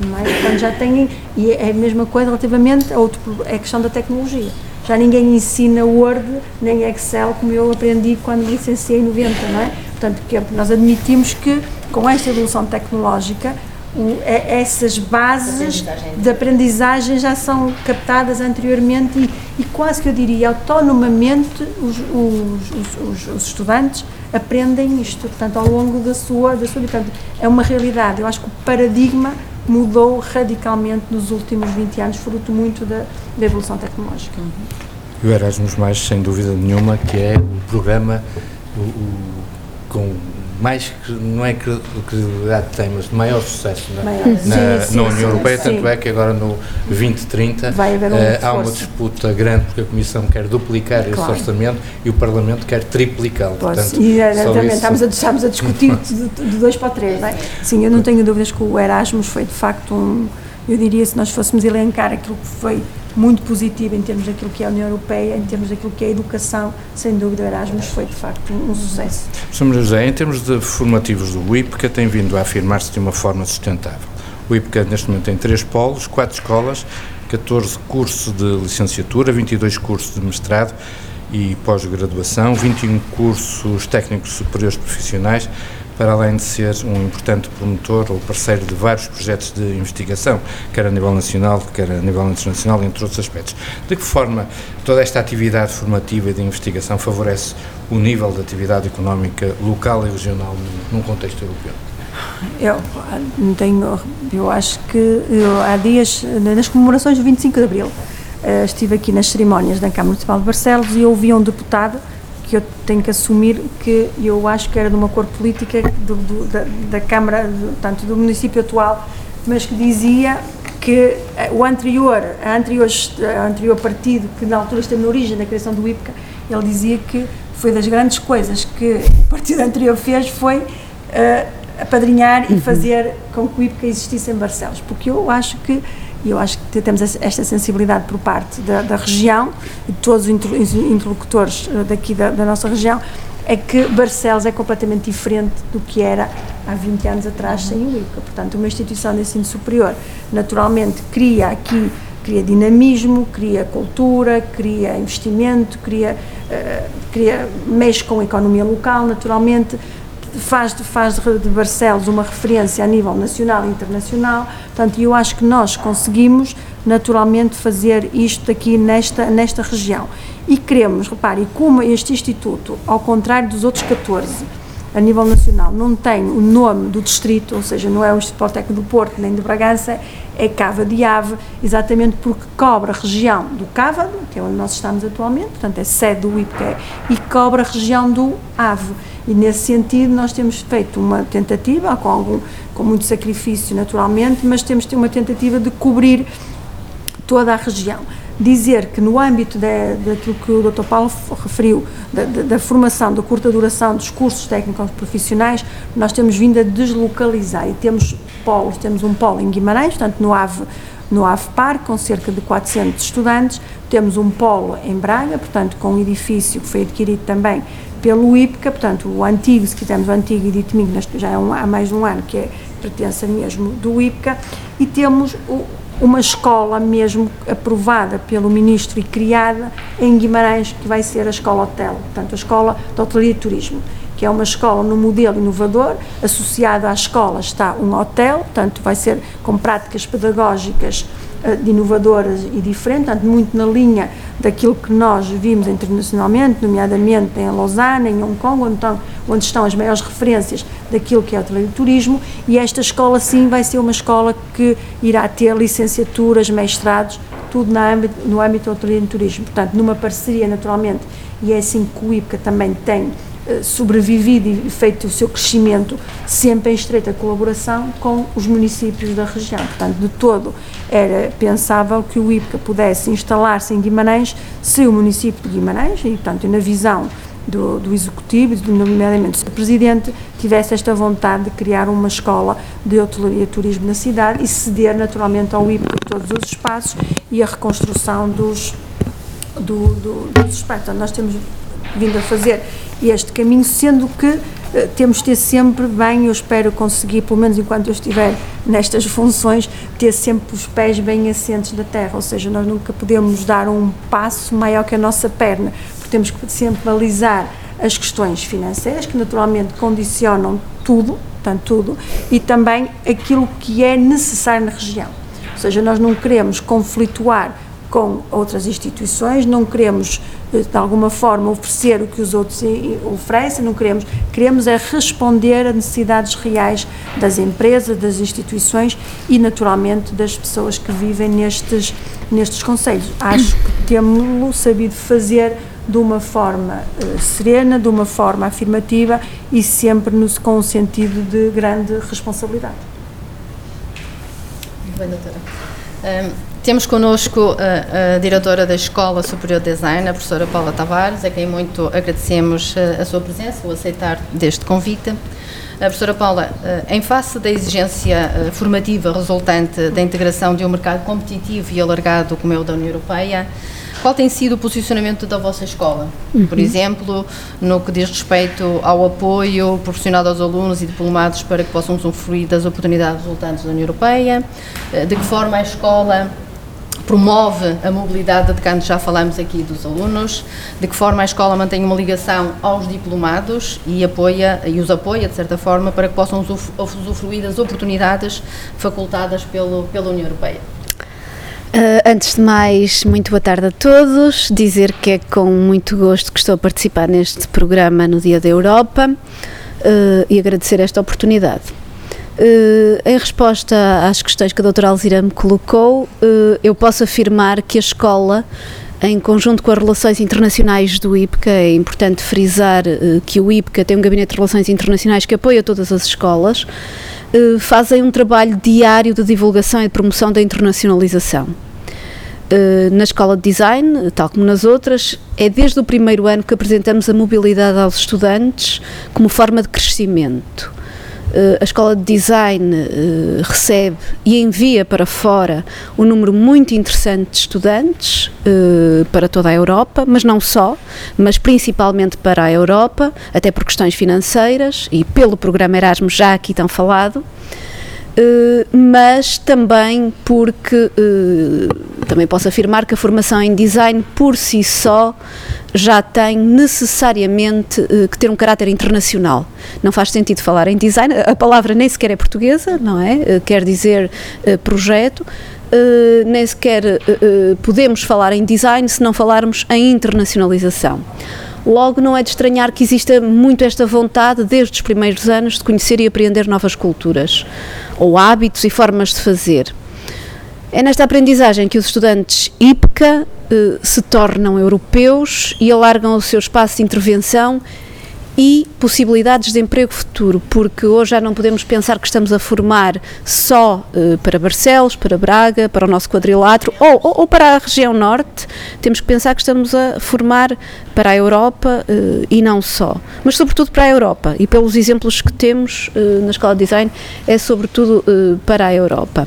Não é? Portanto, já têm, e é a mesma coisa relativamente a outro, é a questão da tecnologia. Já ninguém ensina Word nem Excel como eu aprendi quando me licenciei em 90, não é? Portanto, que nós admitimos que com esta evolução tecnológica o, é, essas bases aprendizagem. de aprendizagem já são captadas anteriormente e, e quase que eu diria autonomamente os, os, os, os, estudantes aprendem isto, portanto, ao longo da sua, da sua vida. Portanto, é uma realidade. Eu acho que o paradigma mudou radicalmente nos últimos 20 anos, fruto muito da, da evolução tecnológica. E o Erasmus Mais, sem dúvida nenhuma, que é o programa o, o, com mais que não é que credibilidade tem, mas de maior sucesso na, maior. na, sim, na sim, União sim, Europeia, tanto é que agora no 2030 Vai haver um uh, há uma disputa grande porque a Comissão quer duplicar claro. esse orçamento e o Parlamento quer triplicá-lo. Portanto, exatamente, isso... estamos, a, estamos a discutir de, de dois para três, não é? Sim, eu não tenho dúvidas que o Erasmus foi de facto um, eu diria se nós fôssemos elencar aquilo que foi muito positivo em termos daquilo que é a União Europeia, em termos daquilo que é a educação, sem dúvida o Erasmus foi de facto um sucesso. Sr. José, em termos de formativos do IPCA, tem vindo a afirmar-se de uma forma sustentável. O IPCA neste momento tem três polos, quatro escolas, 14 cursos de licenciatura, 22 cursos de mestrado e pós-graduação, 21 cursos técnicos superiores profissionais, para além de ser um importante promotor ou parceiro de vários projetos de investigação, quer a nível nacional, quer a nível internacional, entre outros aspectos. De que forma toda esta atividade formativa e de investigação favorece o nível de atividade económica local e regional num contexto europeu? Eu tenho, eu acho que eu, há dias, nas comemorações do 25 de Abril, eh, estive aqui nas cerimónias da Câmara Municipal de Barcelos e ouvi um deputado que eu tenho que assumir que eu acho que era de uma cor política do, do, da, da, Câmara, do, tanto do município atual, mas que dizia que o anterior, a anterior, a anterior partido, que na altura esteve na origem da criação do IPCA, ele dizia que foi das grandes coisas que o partido anterior fez foi uh, apadrinhar e uhum. fazer com que o IPCA existisse em Barcelos, porque eu acho que e eu acho que temos esta sensibilidade por parte da, da região, de todos os interlocutores eh, daqui da, da, nossa região, é que Barcelos é completamente diferente do que era há 20 anos atrás sem o ICA. Portanto, uma instituição de ensino superior, naturalmente, cria aqui cria dinamismo, cria cultura, cria investimento, cria, uh, cria mexe com a economia local, naturalmente, faz, faz de Barcelos uma referência a nível nacional e internacional, portanto, eu acho que nós conseguimos naturalmente fazer isto aqui nesta, nesta região. E queremos, repare, como este Instituto, ao contrário dos outros 14, a nível nacional, não tem o nome do distrito, ou seja, não é o Instituto Politécnico do Porto nem de Bragança, é Cava de Ave, exatamente porque cobre a região do Cávado, que é onde nós estamos atualmente, portanto é sede do IPCE, e cobre a região do Ave. E nesse sentido nós temos feito uma tentativa, com, algum, com muito sacrifício naturalmente, mas temos uma tentativa de cobrir toda a região. Dizer que no âmbito de, daquilo que o Dr. Paulo referiu, da, da, formação, da curta duração dos cursos técnicos profissionais, nós temos vindo a deslocalizar e temos polos, temos um polo em Guimarães, portanto no AVE, no AVE Par, com cerca de 400 estudantes, temos um polo em Braga, portanto com um edifício que foi adquirido também pelo IPCA, portanto, o antigo, se quisermos, o antigo Editmigo, já é um, há mais de um ano que é, pertence mesmo do IPCA, e temos o, uma escola mesmo aprovada pelo Ministro e criada em Guimarães, que vai ser a Escola Hotel, portanto, a Escola de Hotelaria e Turismo, que é uma escola no modelo inovador, associado à escola está um hotel, portanto vai ser com práticas pedagógicas uh, inovadoras e diferentes, portanto muito na linha daquilo que nós vimos internacionalmente, nomeadamente em Lausanne, em Hong Kong, onde estão, onde estão as maiores referências daquilo que é o turismo, e esta escola sim vai ser uma escola que irá ter licenciaturas, mestrados, tudo no âmbito, no âmbito do turismo. Portanto, numa parceria, naturalmente, e é assim que o IPCA também tem eh, sobrevivido e feito o seu crescimento sempre em estreita colaboração com os municípios da região. Portanto, de todo era pensável que o IPCA pudesse instalar-se em Guimarães se o município de Guimarães, e portanto na visão do, do Executivo, nomeadamente do Presidente, tivesse esta vontade de criar uma escola de hotelaria e turismo na cidade e ceder naturalmente ao IPA todos os espaços e a reconstrução dos, do, do, dos espaços. Então, nós temos vindo a fazer este caminho, sendo que eh, temos de ter sempre bem, eu espero conseguir, pelo menos enquanto eu estiver nestas funções, ter sempre os pés bem assentes da terra, ou seja, nós nunca podemos dar um passo maior que a nossa perna, temos que sempre balizar as questões financeiras, que naturalmente condicionam tudo, portanto, tudo, e também aquilo que é necessário na região. Ou seja, nós não queremos conflituar com outras instituições, não queremos eh, de alguma forma oferecer o que os outros oferecem, não queremos, queremos é responder a necessidades reais das empresas, das instituições e naturalmente das pessoas que vivem nestes, nestes conselhos. Acho que temos sabido fazer de uma forma uh, serena, de uma forma afirmativa e sempre no, com um sentido de grande responsabilidade. Bem, doutora. Um, temos connosco a, a, diretora da Escola Superior de Design, a professora Paula Tavares, a quem muito agradecemos a, eh, a sua presença, o aceitar deste convite. A professora Paula, em face da exigência formativa resultante da integração de um mercado competitivo e alargado como é o da União Europeia, qual tem sido o posicionamento da vossa escola? Uhum. Por exemplo, no que diz respeito ao apoio proporcionado aos alunos e diplomados para que possam usufruir das oportunidades resultantes da União Europeia? Eh, de que forma a escola promove a mobilidade de que já falamos aqui dos alunos, de que forma a escola mantém uma ligação aos diplomados e apoia e os apoia de certa forma para que possam usufruir das oportunidades facultadas pelo, pela União Europeia. Uh, antes de mais, muito boa tarde a todos. Dizer que é com muito gosto que estou a participar neste programa no Dia da Europa uh, e agradecer esta oportunidade. Uh, em resposta às questões que a doutora Alzira me colocou, eu posso afirmar que a escola, em conjunto com as relações internacionais do IPCA, é importante frisar que o IPCA tem um gabinete de relações internacionais que apoia todas as escolas, fazem um trabalho diário de divulgação e de promoção da internacionalização. Na escola de design, tal como nas outras, é desde o primeiro ano que apresentamos a mobilidade aos estudantes como forma de crescimento. Uh, a escola de design uh, recebe e envia para fora um número muito interessante de estudantes uh, para toda a Europa, mas não só, mas principalmente para a Europa, até por questões financeiras e pelo programa Erasmus já aqui tão falado. Uh, mas também porque uh, também posso afirmar que a formação em design por si só já tem necessariamente uh, que ter um caráter internacional. Não faz sentido falar em design, a palavra nem sequer é portuguesa, não é? quer dizer projeto. nem sequer podemos falar em design se não falarmos em internacionalização. Logo, não é de estranhar que exista muito esta vontade, desde os primeiros anos, de conhecer e aprender novas culturas, ou hábitos e formas de fazer. É nesta aprendizagem que os estudantes IPCA eh, se tornam europeus e alargam o seu espaço de intervenção e possibilidades de emprego futuro, porque hoje já não podemos pensar que estamos a formar só uh, para Barcelos, para Braga, para o nosso quadrilátero ou, ou, ou, para a região norte, temos que pensar que estamos a formar para a Europa uh, e não só, mas sobretudo para a Europa. E pelos exemplos que temos uh, na Escola de Design, é sobretudo para a Europa.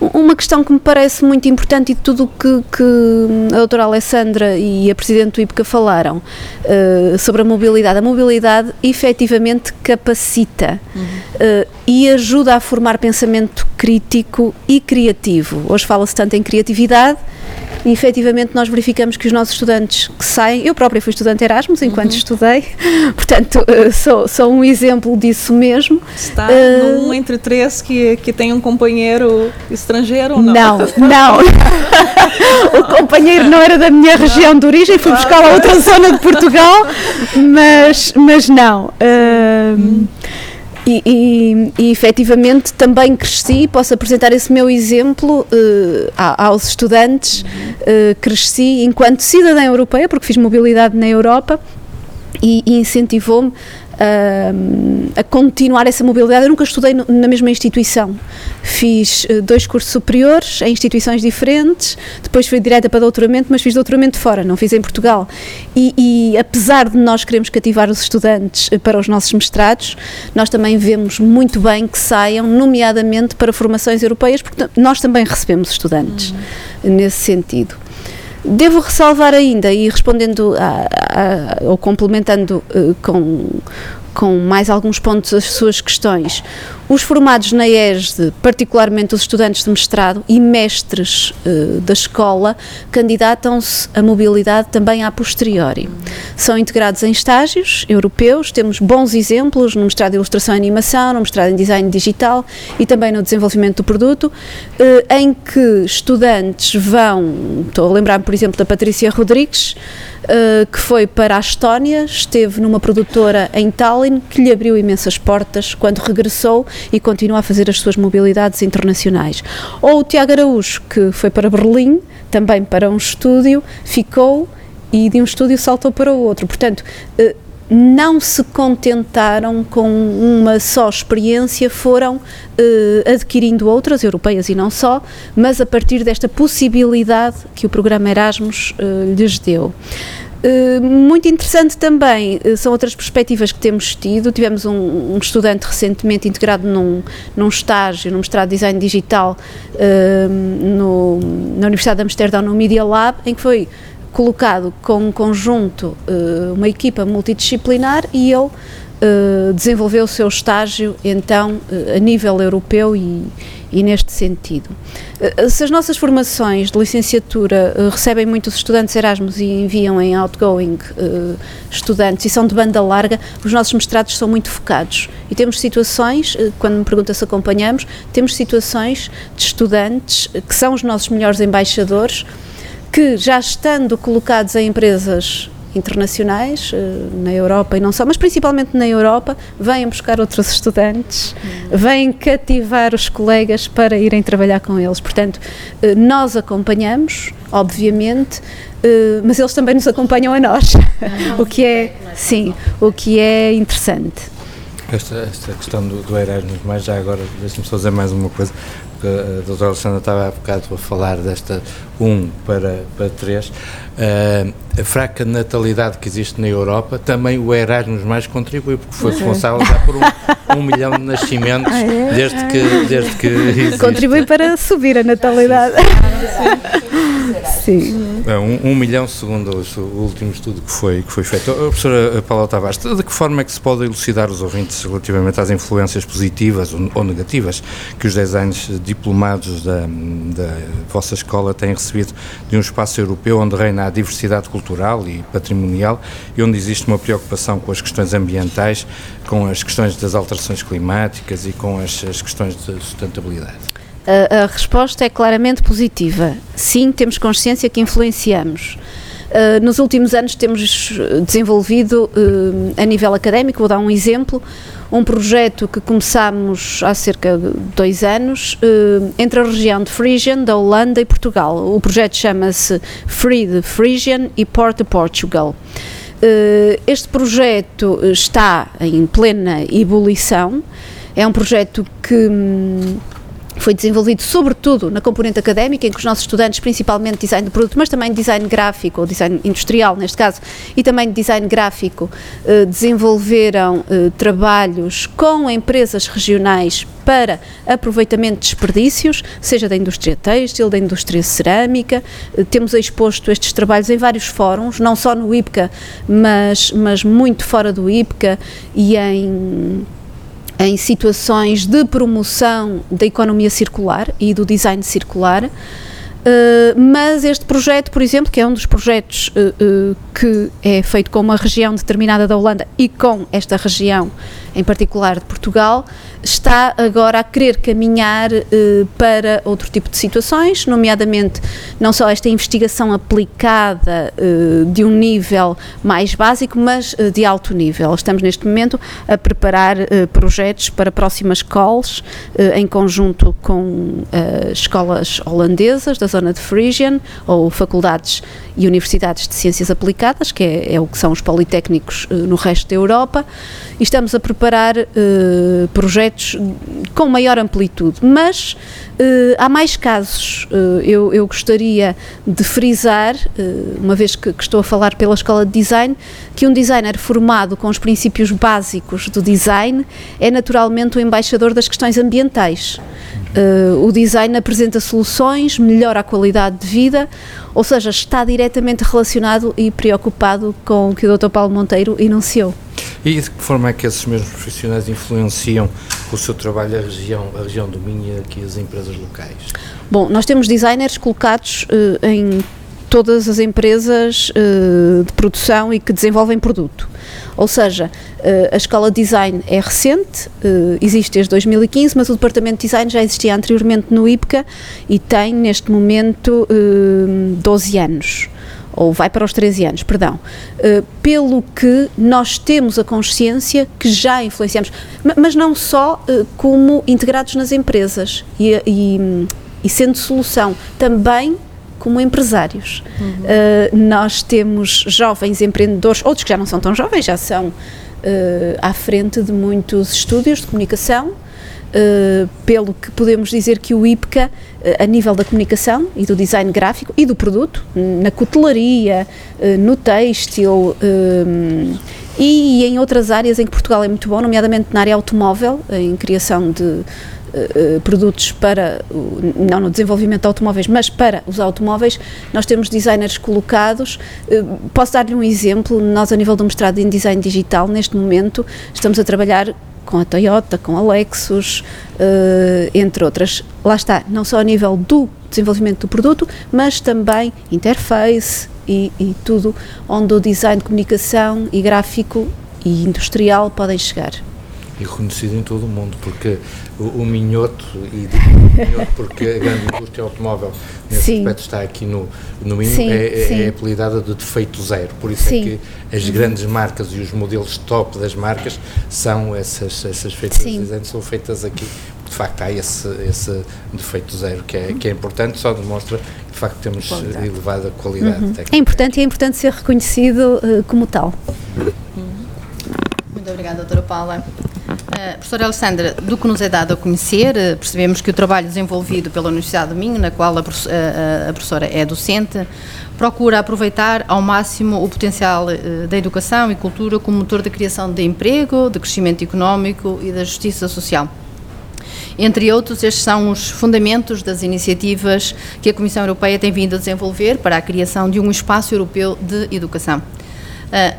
Uma questão que me parece muito importante e tudo o que, que, a doutora Alessandra e a Presidente do IPCA falaram uh, sobre a mobilidade. A mobilidade efetivamente capacita uhum. uh, e ajuda a formar pensamento crítico e criativo. Hoje fala-se tanto em criatividade e efetivamente nós verificamos que os nossos estudantes que saem, eu própria fui estudante Erasmus enquanto uhum. estudei, portanto uh, sou, sou um exemplo disso mesmo. Está uh, num entre três que, que tem um companheiro estrangeiro ou não? Não, não. o companheiro não era da minha região de origem, fui buscar a outra zona de Portugal, mas, mas não. E, e, e efetivamente também cresci, posso apresentar esse meu exemplo uh, aos estudantes. Uh, cresci enquanto cidadã europeia, porque fiz mobilidade na Europa e, e incentivou-me a continuar essa mobilidade. Eu nunca estudei na mesma instituição. Fiz uh, dois cursos superiores em instituições diferentes, depois fui direta para doutoramento, mas fiz doutoramento fora, não fiz em Portugal. E, e apesar de nós queremos cativar os estudantes uh, para os nossos mestrados, nós também vemos muito bem que saiam, nomeadamente para formações europeias, porque nós também recebemos estudantes uhum. nesse sentido. Devo ressalvar ainda, e respondendo a, a, ou complementando uh, com, com mais alguns pontos as suas questões, os formados na ESD, particularmente os estudantes de mestrado e mestres uh, da escola, candidatam-se à mobilidade também a posteriori. São integrados em estágios europeus, temos bons exemplos no mestrado de Ilustração e Animação, no mestrado em Design Digital e também no desenvolvimento do produto, uh, em que estudantes vão, estou a lembrar-me, por exemplo, da Patrícia Rodrigues, uh, que foi para a Estónia, esteve numa produtora em Tallinn, que lhe abriu imensas portas quando regressou e continua a fazer as suas mobilidades internacionais. Ou o Tiago Araújo, que foi para Berlim, também para um estúdio, ficou e de um estúdio saltou para o outro. Portanto, eh, não se contentaram com uma só experiência, foram eh, adquirindo outras, europeias e não só, mas a partir desta possibilidade que o programa Erasmus eh, lhes deu. Uh, muito interessante também são outras perspectivas que temos tido. Tivemos um, um estudante recentemente integrado num, num, estágio, num mestrado de design digital no, na Universidade de Amsterdão, no Media Lab, em que foi colocado com um conjunto, uma equipa multidisciplinar e ele desenvolveu o seu estágio então a nível europeu e, e neste sentido. Eh, se as nossas formações de licenciatura recebem muitos estudantes Erasmus e enviam em outgoing estudantes e são de banda larga, os nossos mestrados são muito focados. E temos situações, quando me pergunta se acompanhamos, temos situações de estudantes que são os nossos melhores embaixadores, que já estando colocados em empresas internacionais, eh, na Europa e não só, mas principalmente na Europa, vêm buscar outros estudantes, vêm cativar os colegas para irem trabalhar com eles. Portanto, eh, nós acompanhamos, obviamente, eh, mas eles também nos acompanham a nós, o que é, sim, o que é interessante. Esta, esta questão do, do Erasmus, mas já agora deixe-me só dizer mais uma coisa, porque a doutora Alexandra estava há bocado a falar desta 1 para, para 3, uh, eh, a fraca natalidade que existe na Europa, também o Erasmus mais contribui, porque foi responsável já por um, um milhão de nascimentos ah, é? desde que, desde que existe. Contribui para subir a natalidade. Sim. É, um, um, milhão segundo o último estudo que foi, que foi feito. A professora Paula Tavares, de que forma é que se pode elucidar os ouvintes relativamente às influências positivas ou, ou negativas que os designs diplomados da, da vossa escola têm recebido de um espaço europeu onde reina a diversidade cultural e patrimonial e onde existe uma preocupação com as questões ambientais, com as questões das alterações climáticas e com as, as questões de sustentabilidade? A, a resposta é claramente positiva. Sim, temos consciência que influenciamos. Uh, nos últimos anos temos desenvolvido uh, a nível académico, vou dar um exemplo, um projeto que começámos há cerca de dois anos uh, entre a região de Frisian, da Holanda e Portugal. O projeto chama-se Free the Frisian e Port Portugal. este projeto está em plena ebulição, é um projeto que. Um, foi desenvolvido sobretudo na componente académica, em que os nossos estudantes, principalmente design de produto, mas também design gráfico, ou design industrial neste caso, e também design gráfico, eh, desenvolveram eh, trabalhos com empresas regionais para aproveitamento de desperdícios, seja da indústria têxtil, da indústria cerâmica. Eh, temos exposto estes trabalhos em vários fóruns, não só no IPCA, mas, mas muito fora do IPCA e em em situações de promoção da economia circular e do design circular. Uh, mas este projeto, por exemplo, que é um dos projetos uh, uh, que é feito com uma região determinada da Holanda e com esta região em particular de Portugal, está agora a querer caminhar eh, para outro tipo de situações, nomeadamente não só esta investigação aplicada eh, de um nível mais básico, mas eh, de alto nível. Estamos neste momento a preparar projetos para próximas calls em conjunto com escolas holandesas da zona de Frisian ou faculdades e universidades de ciências aplicadas, que é, é o que são os politécnicos no resto da Europa, e estamos a preparar projetos projetos com maior amplitude, mas uh, há mais casos. Uh, eu, eu, gostaria de frisar, uh, uma vez que, que, estou a falar pela escola de design, que um designer formado com os princípios básicos do design é naturalmente o embaixador das questões ambientais. o design apresenta soluções, melhora a qualidade de vida, ou seja, está diretamente relacionado e preocupado com o que o Dr. Paulo Monteiro enunciou. E de que forma é que esses mesmos profissionais influenciam o seu trabalho a região, a região do Minho e aqui as empresas locais? Bom, nós temos designers colocados uh, em todas as empresas uh, de produção e que desenvolvem produto. Ou seja, uh, a escola de design é recente, existe desde 2015, mas o departamento de design já existia anteriormente no IPCA e tem neste momento 12 anos ou vai para os 13 anos, perdão, uh, pelo que nós temos a consciência que já influenciamos, mas não só uh, como integrados nas empresas e, e, e, sendo solução, também como empresários. Uhum. Uh, nós temos jovens empreendedores, outros que já não são tão jovens, já são à frente de muitos estúdios de comunicação, Uh, pelo que podemos dizer que o IPCA, uh, a nível da comunicação e do design gráfico e do produto, na cutelaria, uh, no têxtil e em outras áreas em que Portugal é muito bom, nomeadamente na área automóvel, em criação de produtos para, não no desenvolvimento de automóveis, mas para os automóveis, nós temos designers colocados. Posso dar-lhe um exemplo, nós a nível do mestrado em design digital, neste momento, estamos a trabalhar com a Toyota, com a Lexus, uh, entre outras. Lá está, não só a nível do desenvolvimento do produto, mas também interface e, e tudo onde o design de comunicação e gráfico e industrial podem chegar e reconhecido em todo o mundo, porque o, o minhoto, e digo minhoto porque a grande indústria automóvel nesse sim. aspecto está aqui no, no Minho, sim, é, é, sim. é apelidada de defeito zero, por isso é que as uhum. grandes marcas e os modelos top das marcas são essas, essas feitas são feitas aqui, de facto há esse, esse defeito zero que é, que é importante, só demonstra que de facto temos qualidade. elevada qualidade uhum. técnica. É importante e é importante ser reconhecido uh, como tal. Muito obrigada, doutora Paula. Uh, professora Alessandra, do que nos é dado a conhecer, uh, percebemos que o trabalho desenvolvido pela Universidade do Minho, na qual a, uh, a professora é docente, procura aproveitar ao máximo o potencial da educação e cultura como motor de criação de emprego, de crescimento económico e da justiça social. Entre outros, estes são os fundamentos das iniciativas que a Comissão Europeia tem vindo a desenvolver para a criação de um espaço europeu de educação.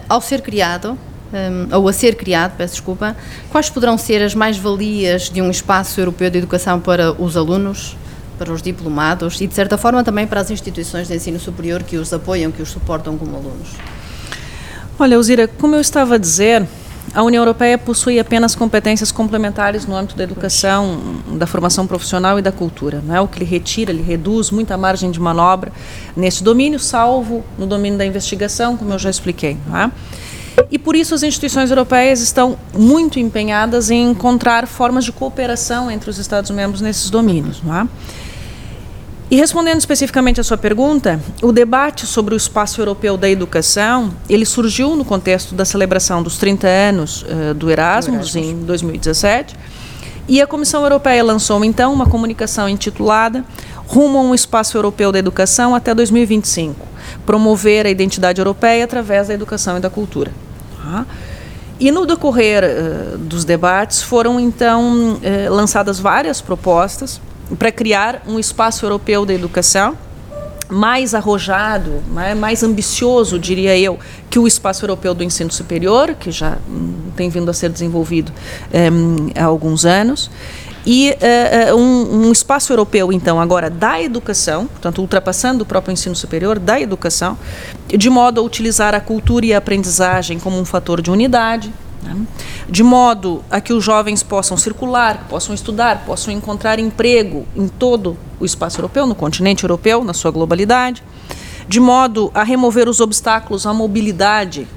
ao ser criado, um, ou a ser criado, peço desculpa, quais poderão ser as mais-valias de um espaço europeu de educação para os alunos, para os diplomados e, de certa forma, também para as instituições de ensino superior que os apoiam, que os suportam como alunos? Olha, Uzira, como eu estava a dizer, a União Europeia possui apenas competências complementares no âmbito da educação, da formação profissional e da cultura. Não é o que lhe retira, lhe reduz muita margem de manobra nesse domínio, salvo no domínio da investigação, como eu já expliquei. Não é? E por isso as instituições europeias estão muito empenhadas em encontrar formas de cooperação entre os Estados-membros nesses domínios. Não é? E respondendo especificamente à sua pergunta, o debate sobre o espaço europeu da educação, ele surgiu no contexto da celebração dos 30 anos uh, do, Erasmus, do Erasmus em 2017 E a Comissão Europeia lançou então uma comunicação intitulada Rumo a um Espaço Europeu da Educação até 2025 promover a identidade europeia através da educação e da cultura. Tá? E no decorrer uh, dos debates foram então uh, lançadas várias propostas para criar um espaço europeu da educação mais arrojado, mais, mais ambicioso, diria eu, que o espaço europeu do ensino superior, que já hum, tem vindo a ser desenvolvido um, há alguns anos e uh, um, um, espaço europeu, então, agora da educação, portanto, ultrapassando o próprio ensino superior, da educação, de modo a utilizar a cultura e a aprendizagem como um fator de unidade, né? de modo a que os jovens possam circular, possam estudar, possam encontrar emprego em todo o espaço europeu, no continente europeu, na sua globalidade, de modo a remover os obstáculos à mobilidade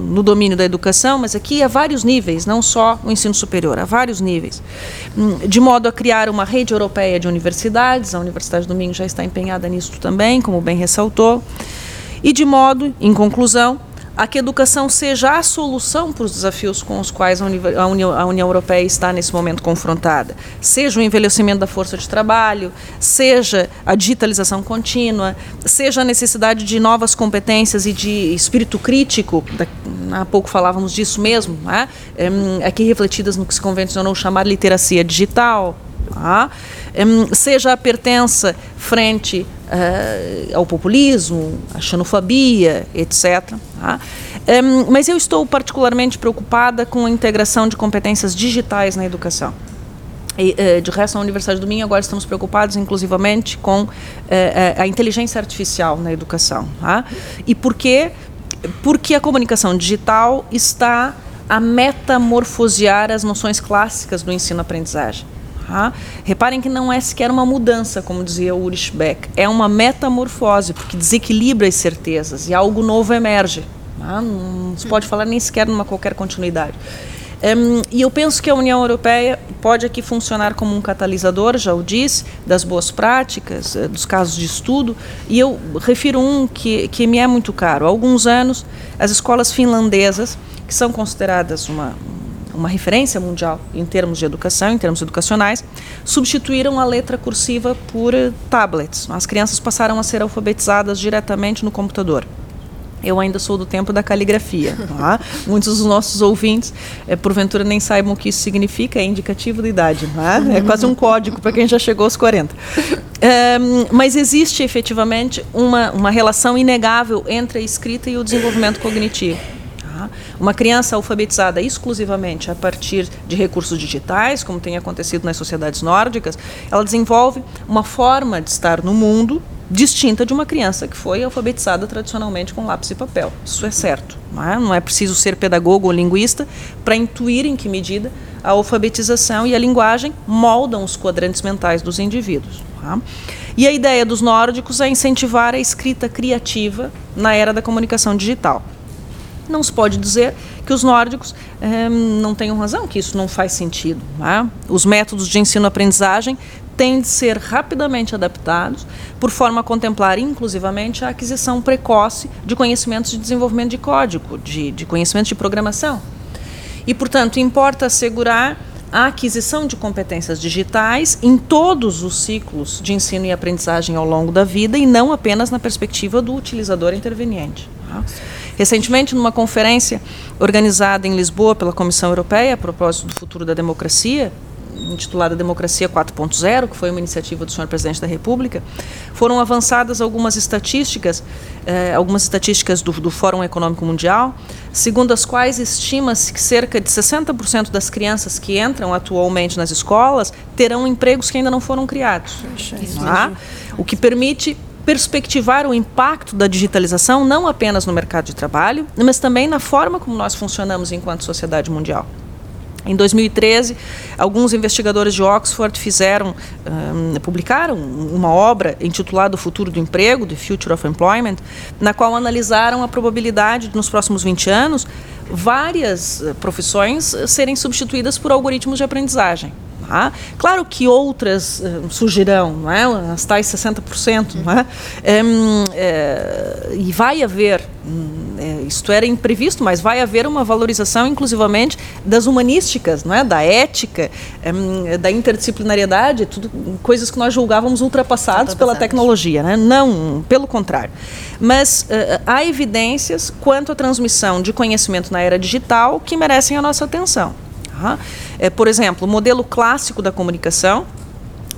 no domínio da educação, mas aqui a vários níveis, não só o ensino superior, a vários níveis, hum, de modo a criar uma rede europeia de universidades, a Universidade do Minho já está empenhada nisso também, como bem ressaltou, e de modo, em conclusão, a que a educação seja a solução para os desafios com os quais a União, a União, Europeia está nesse momento confrontada. Seja o envelhecimento da força de trabalho, seja a digitalização contínua, seja a necessidade de novas competências e de espírito crítico, da, há pouco falávamos disso mesmo, né? aqui refletidas no que se convencionou chamar literacia digital, tá? Seja a pertença frente uh, ao populismo, à xenofobia, etc. Tá? Um, mas eu estou particularmente preocupada com a integração de competências digitais na educação. E, uh, de resto, na Universidade do Minho, agora estamos preocupados inclusivamente com uh, a inteligência artificial na educação. Tá? E por quê? Porque a comunicação digital está a metamorfosear as noções clássicas do ensino-aprendizagem. Tá? Reparem que não é sequer uma mudança, como dizia Ulrich Beck, é uma metamorfose, porque desequilibra as certezas e algo novo emerge. Tá? Não se pode falar nem sequer numa qualquer continuidade. Um, e eu penso que a União Europeia pode aqui funcionar como um catalisador, já o disse, das boas práticas, eh, dos casos de estudo, e eu refiro um que, que me é muito caro. Há alguns anos, as escolas finlandesas, que são consideradas uma, uma referência mundial em termos de educação, em termos educacionais, substituíram a letra cursiva por tablets. As crianças passaram a ser alfabetizadas diretamente no computador. Eu ainda sou do tempo da caligrafia. Tá? Muitos dos nossos ouvintes, é, porventura, nem saibam o que isso significa, é indicativo de idade. É? é quase um código para quem já chegou aos 40. É, mas existe efetivamente uma, uma relação inegável entre a escrita e o desenvolvimento cognitivo. Uma criança alfabetizada exclusivamente a partir de recursos digitais, como tem acontecido nas sociedades nórdicas, ela desenvolve uma forma de estar no mundo distinta de uma criança que foi alfabetizada tradicionalmente com lápis e papel. Isso é certo. Não é, não é preciso ser pedagogo ou linguista para intuir em que medida a alfabetização e a linguagem moldam os quadrantes mentais dos indivíduos. Tá? E a ideia dos nórdicos é incentivar a escrita criativa na era da comunicação digital. Não se pode dizer que os nórdicos eh, não tenham razão, que isso não faz sentido. Né? Os métodos de ensino-aprendizagem têm de ser rapidamente adaptados, por forma a contemplar, inclusivamente, a aquisição precoce de conhecimentos de desenvolvimento de código, de, de conhecimentos de programação. E, portanto, importa assegurar a aquisição de competências digitais em todos os ciclos de ensino e aprendizagem ao longo da vida e não apenas na perspectiva do utilizador interveniente. Tá? Recentemente, numa conferência organizada em Lisboa pela Comissão Europeia a propósito do futuro da democracia, intitulada Democracia 4.0, que foi uma iniciativa do senhor presidente da República, foram avançadas algumas estatísticas, eh, algumas estatísticas do, do, Fórum Econômico Mundial, segundo as quais estima-se que cerca de 60% das crianças que entram atualmente nas escolas terão empregos que ainda não foram criados. Tá? O que permite perspectivar o impacto da digitalização não apenas no mercado de trabalho, mas também na forma como nós funcionamos enquanto sociedade mundial. Em 2013, alguns investigadores de Oxford fizeram, um, publicaram uma obra intitulada O Futuro do Emprego, The Future of Employment, na qual analisaram a probabilidade de, nos próximos 20 anos, várias profissões serem substituídas por algoritmos de aprendizagem. Tá? Claro que outras uh, surgirão, não é? as tais 60%, não é? Um, é, e vai haver, um, é, isto era imprevisto, mas vai haver uma valorização, inclusivamente, das humanísticas, não é? da ética, um, da interdisciplinariedade, tudo, coisas que nós julgávamos ultrapassadas pela tecnologia. Né? Não, pelo contrário. Mas uh, há evidências quanto à transmissão de conhecimento na era digital que merecem a nossa atenção. É, por exemplo, o modelo clássico da comunicação,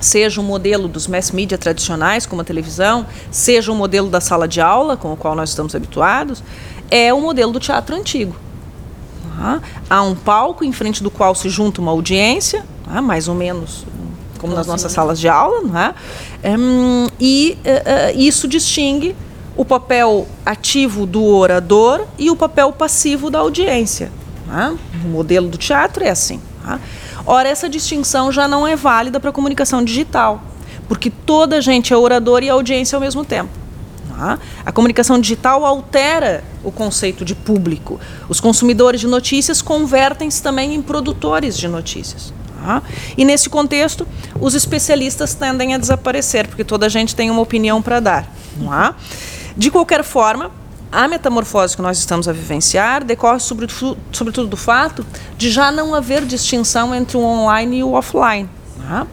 seja o modelo dos mass media tradicionais, como a televisão, seja o modelo da sala de aula, com o qual nós estamos habituados, é o modelo do teatro antigo. Há um palco em frente do qual se junta uma audiência, mais ou menos como nas nossas salas de aula, não é? Um, e uh, uh, isso distingue o papel ativo do orador e o papel passivo da audiência. Né? O modelo do teatro é assim. Tá? Ora, essa distinção já não é válida para a comunicação digital, porque toda a gente é orador e audiência ao mesmo tempo. Tá? A comunicação digital altera o conceito de público. Os consumidores de notícias convertem-se também em produtores de notícias. Tá? E nesse contexto, os especialistas tendem a desaparecer, porque toda a gente tem uma opinião para dar. Tá? De qualquer forma, a metamorfose que nós estamos a vivenciar decorre sobretudo, sobretudo do fato de já não haver distinção entre o online e o offline. Né?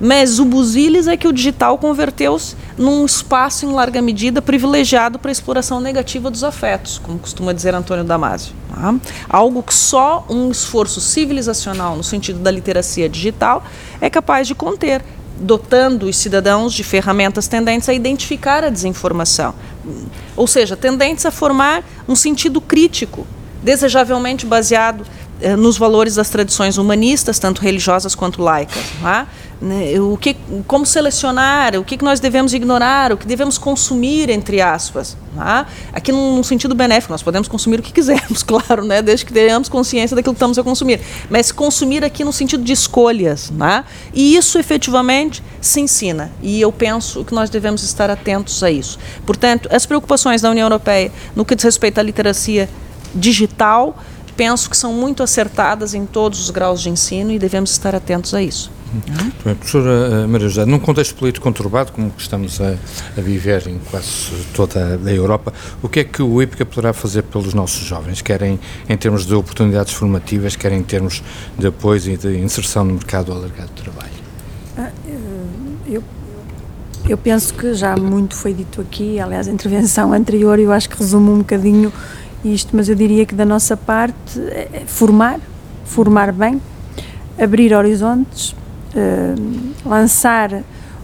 Mas o busilis é que o digital converteu-se num espaço, em larga medida, privilegiado para a exploração negativa dos afetos, como costuma dizer Antônio Damasio. Tá? Algo que só um esforço civilizacional, no sentido da literacia digital, é capaz de conter, dotando os cidadãos de ferramentas tendentes a identificar a desinformação, ou seja, tendentes a formar um sentido crítico, desejavelmente baseado eh, nos valores das tradições humanistas, tanto religiosas quanto laicas. É? Né, o que, como selecionar, o que, que nós devemos ignorar, o que devemos consumir, entre aspas. É? Aqui num, sentido benéfico, nós podemos consumir o que quisermos, claro, né? desde que tenhamos consciência daquilo que estamos a consumir. Mas consumir aqui no sentido de escolhas. É? E isso efetivamente se ensina. E eu penso que nós devemos estar atentos a isso. Portanto, as preocupações da União Europeia no que diz respeito à literacia digital penso que são muito acertadas em todos os graus de ensino e devemos estar atentos a isso. Bem, professora eh, Maria José, num contexto político conturbado, como estamos a, a, viver em quase toda a Europa, o que é que o IPCA poderá fazer pelos nossos jovens, querem em termos de oportunidades formativas, querem em termos de apoio e de inserção no mercado alargado de trabalho? Ah, eu, eu penso que já muito foi dito aqui, aliás, a intervenção anterior eu acho que resume um bocadinho isto, mas eu diria que da nossa parte é, formar, formar bem, abrir horizontes, lançar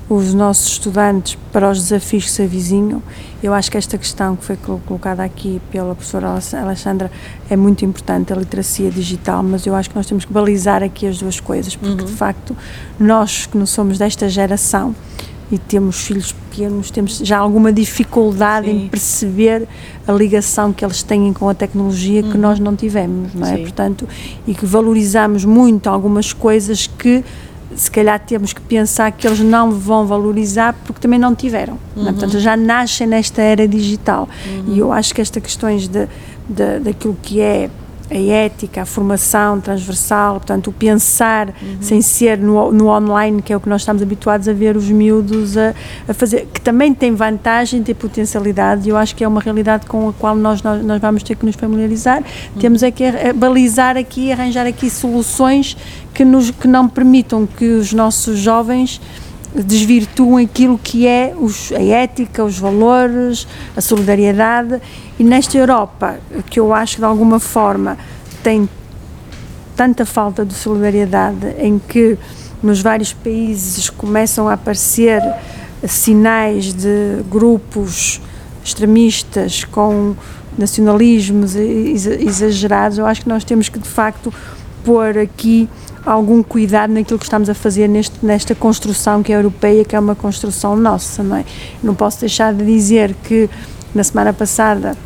os nossos estudantes para os desafios que se avizinham. Eu acho que esta questão que foi colocada aqui pela professora Alexandra é muito importante, a literacia digital, mas eu acho que nós temos que balizar aqui as duas coisas, porque uhum. de facto nós que não somos desta geração e temos filhos pequenos, temos já alguma dificuldade Sim. em perceber a ligação que eles têm com a tecnologia que uhum. nós não tivemos, não é? Sim. Portanto, e que valorizamos muito algumas coisas que se calhar temos que pensar que eles não vão valorizar porque também não tiveram. Uhum. Não é? Portanto, já nascem nesta era digital. Uhum. E eu acho que estas questões de, de, daquilo que é a ética, a formação transversal, portanto, o pensar uhum. sem ser no, no, online, que é o que nós estamos habituados a ver os miúdos a, a, fazer, que também tem vantagem, tem potencialidade, e eu acho que é uma realidade com a qual nós, nós, nós vamos ter que nos familiarizar. Uhum. Temos é que balizar aqui, arranjar aqui soluções que, nos, que não permitam que os nossos jovens desvirtuam aquilo que é os, a ética, os valores, a solidariedade. E nesta Europa, que eu acho que de alguma forma tem tanta falta de solidariedade, em que nos vários países começam a aparecer sinais de grupos extremistas com nacionalismos exagerados, eu acho que nós temos que de facto pôr aqui algum cuidado naquilo que estamos a fazer neste, nesta construção que é europeia, que é uma construção nossa, não é? Não posso deixar de dizer que na semana passada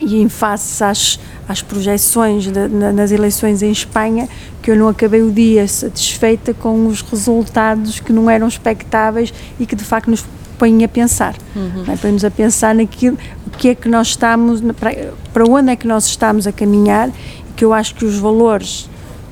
e em face às, às projeções de, na, nas eleições em Espanha, que eu não acabei o dia satisfeita com os resultados que não eram expectáveis e que de facto nos põem a pensar, uhum. é? põem-nos a pensar naquilo, o que é que nós estamos, para, onde é que nós estamos a caminhar, que eu acho que os valores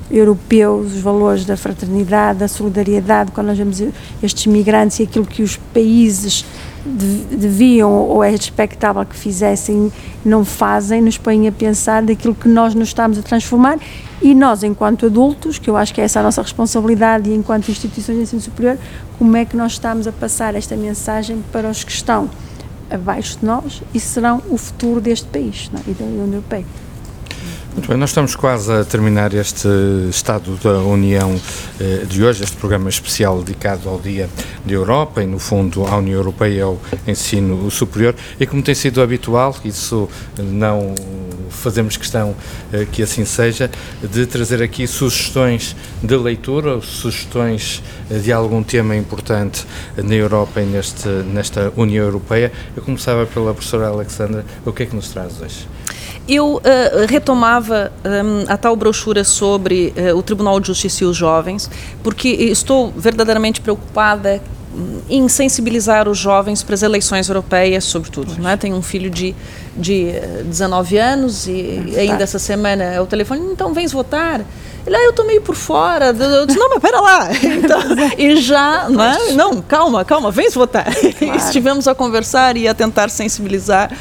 europeus, os valores da fraternidade, da solidariedade, quando nós vemos estes migrantes e aquilo que os países deviam ou é expectável que fizessem, não fazem, nos põem a pensar daquilo que nós nos estamos a transformar e nós, enquanto adultos, que eu acho que é essa a nossa responsabilidade e enquanto instituições de ensino superior, como é que nós estamos a passar esta mensagem para os que estão abaixo de nós e serão o futuro deste país é? e da União Europeia. Muito bem, nós estamos quase a terminar este Estado da União eh, de hoje, este programa especial dedicado ao Dia da Europa e, no fundo, à União Europeia e ao ensino superior. E como tem sido habitual, isso não fazemos questão eh, que assim seja, de trazer aqui sugestões de leitura, sugestões eh, de algum tema importante na Europa e neste, nesta União Europeia. Eu começava pela professora Alexandra. O que é que nos traz hoje? Eu uh, retomava um, a tal brochura sobre uh, o Tribunal de Justiça e os jovens, porque estou verdadeiramente preocupada em sensibilizar os jovens para as eleições europeias, sobretudo. Não é? Tenho um filho de, de 19 anos e ainda essa semana é o telefone, então vens votar. Ele, ah, eu estou meio por fora. Eu disse, não, mas pera lá. Então, e já, não, é? não, calma, calma, vens votar. Claro. Estivemos a conversar e a tentar sensibilizar.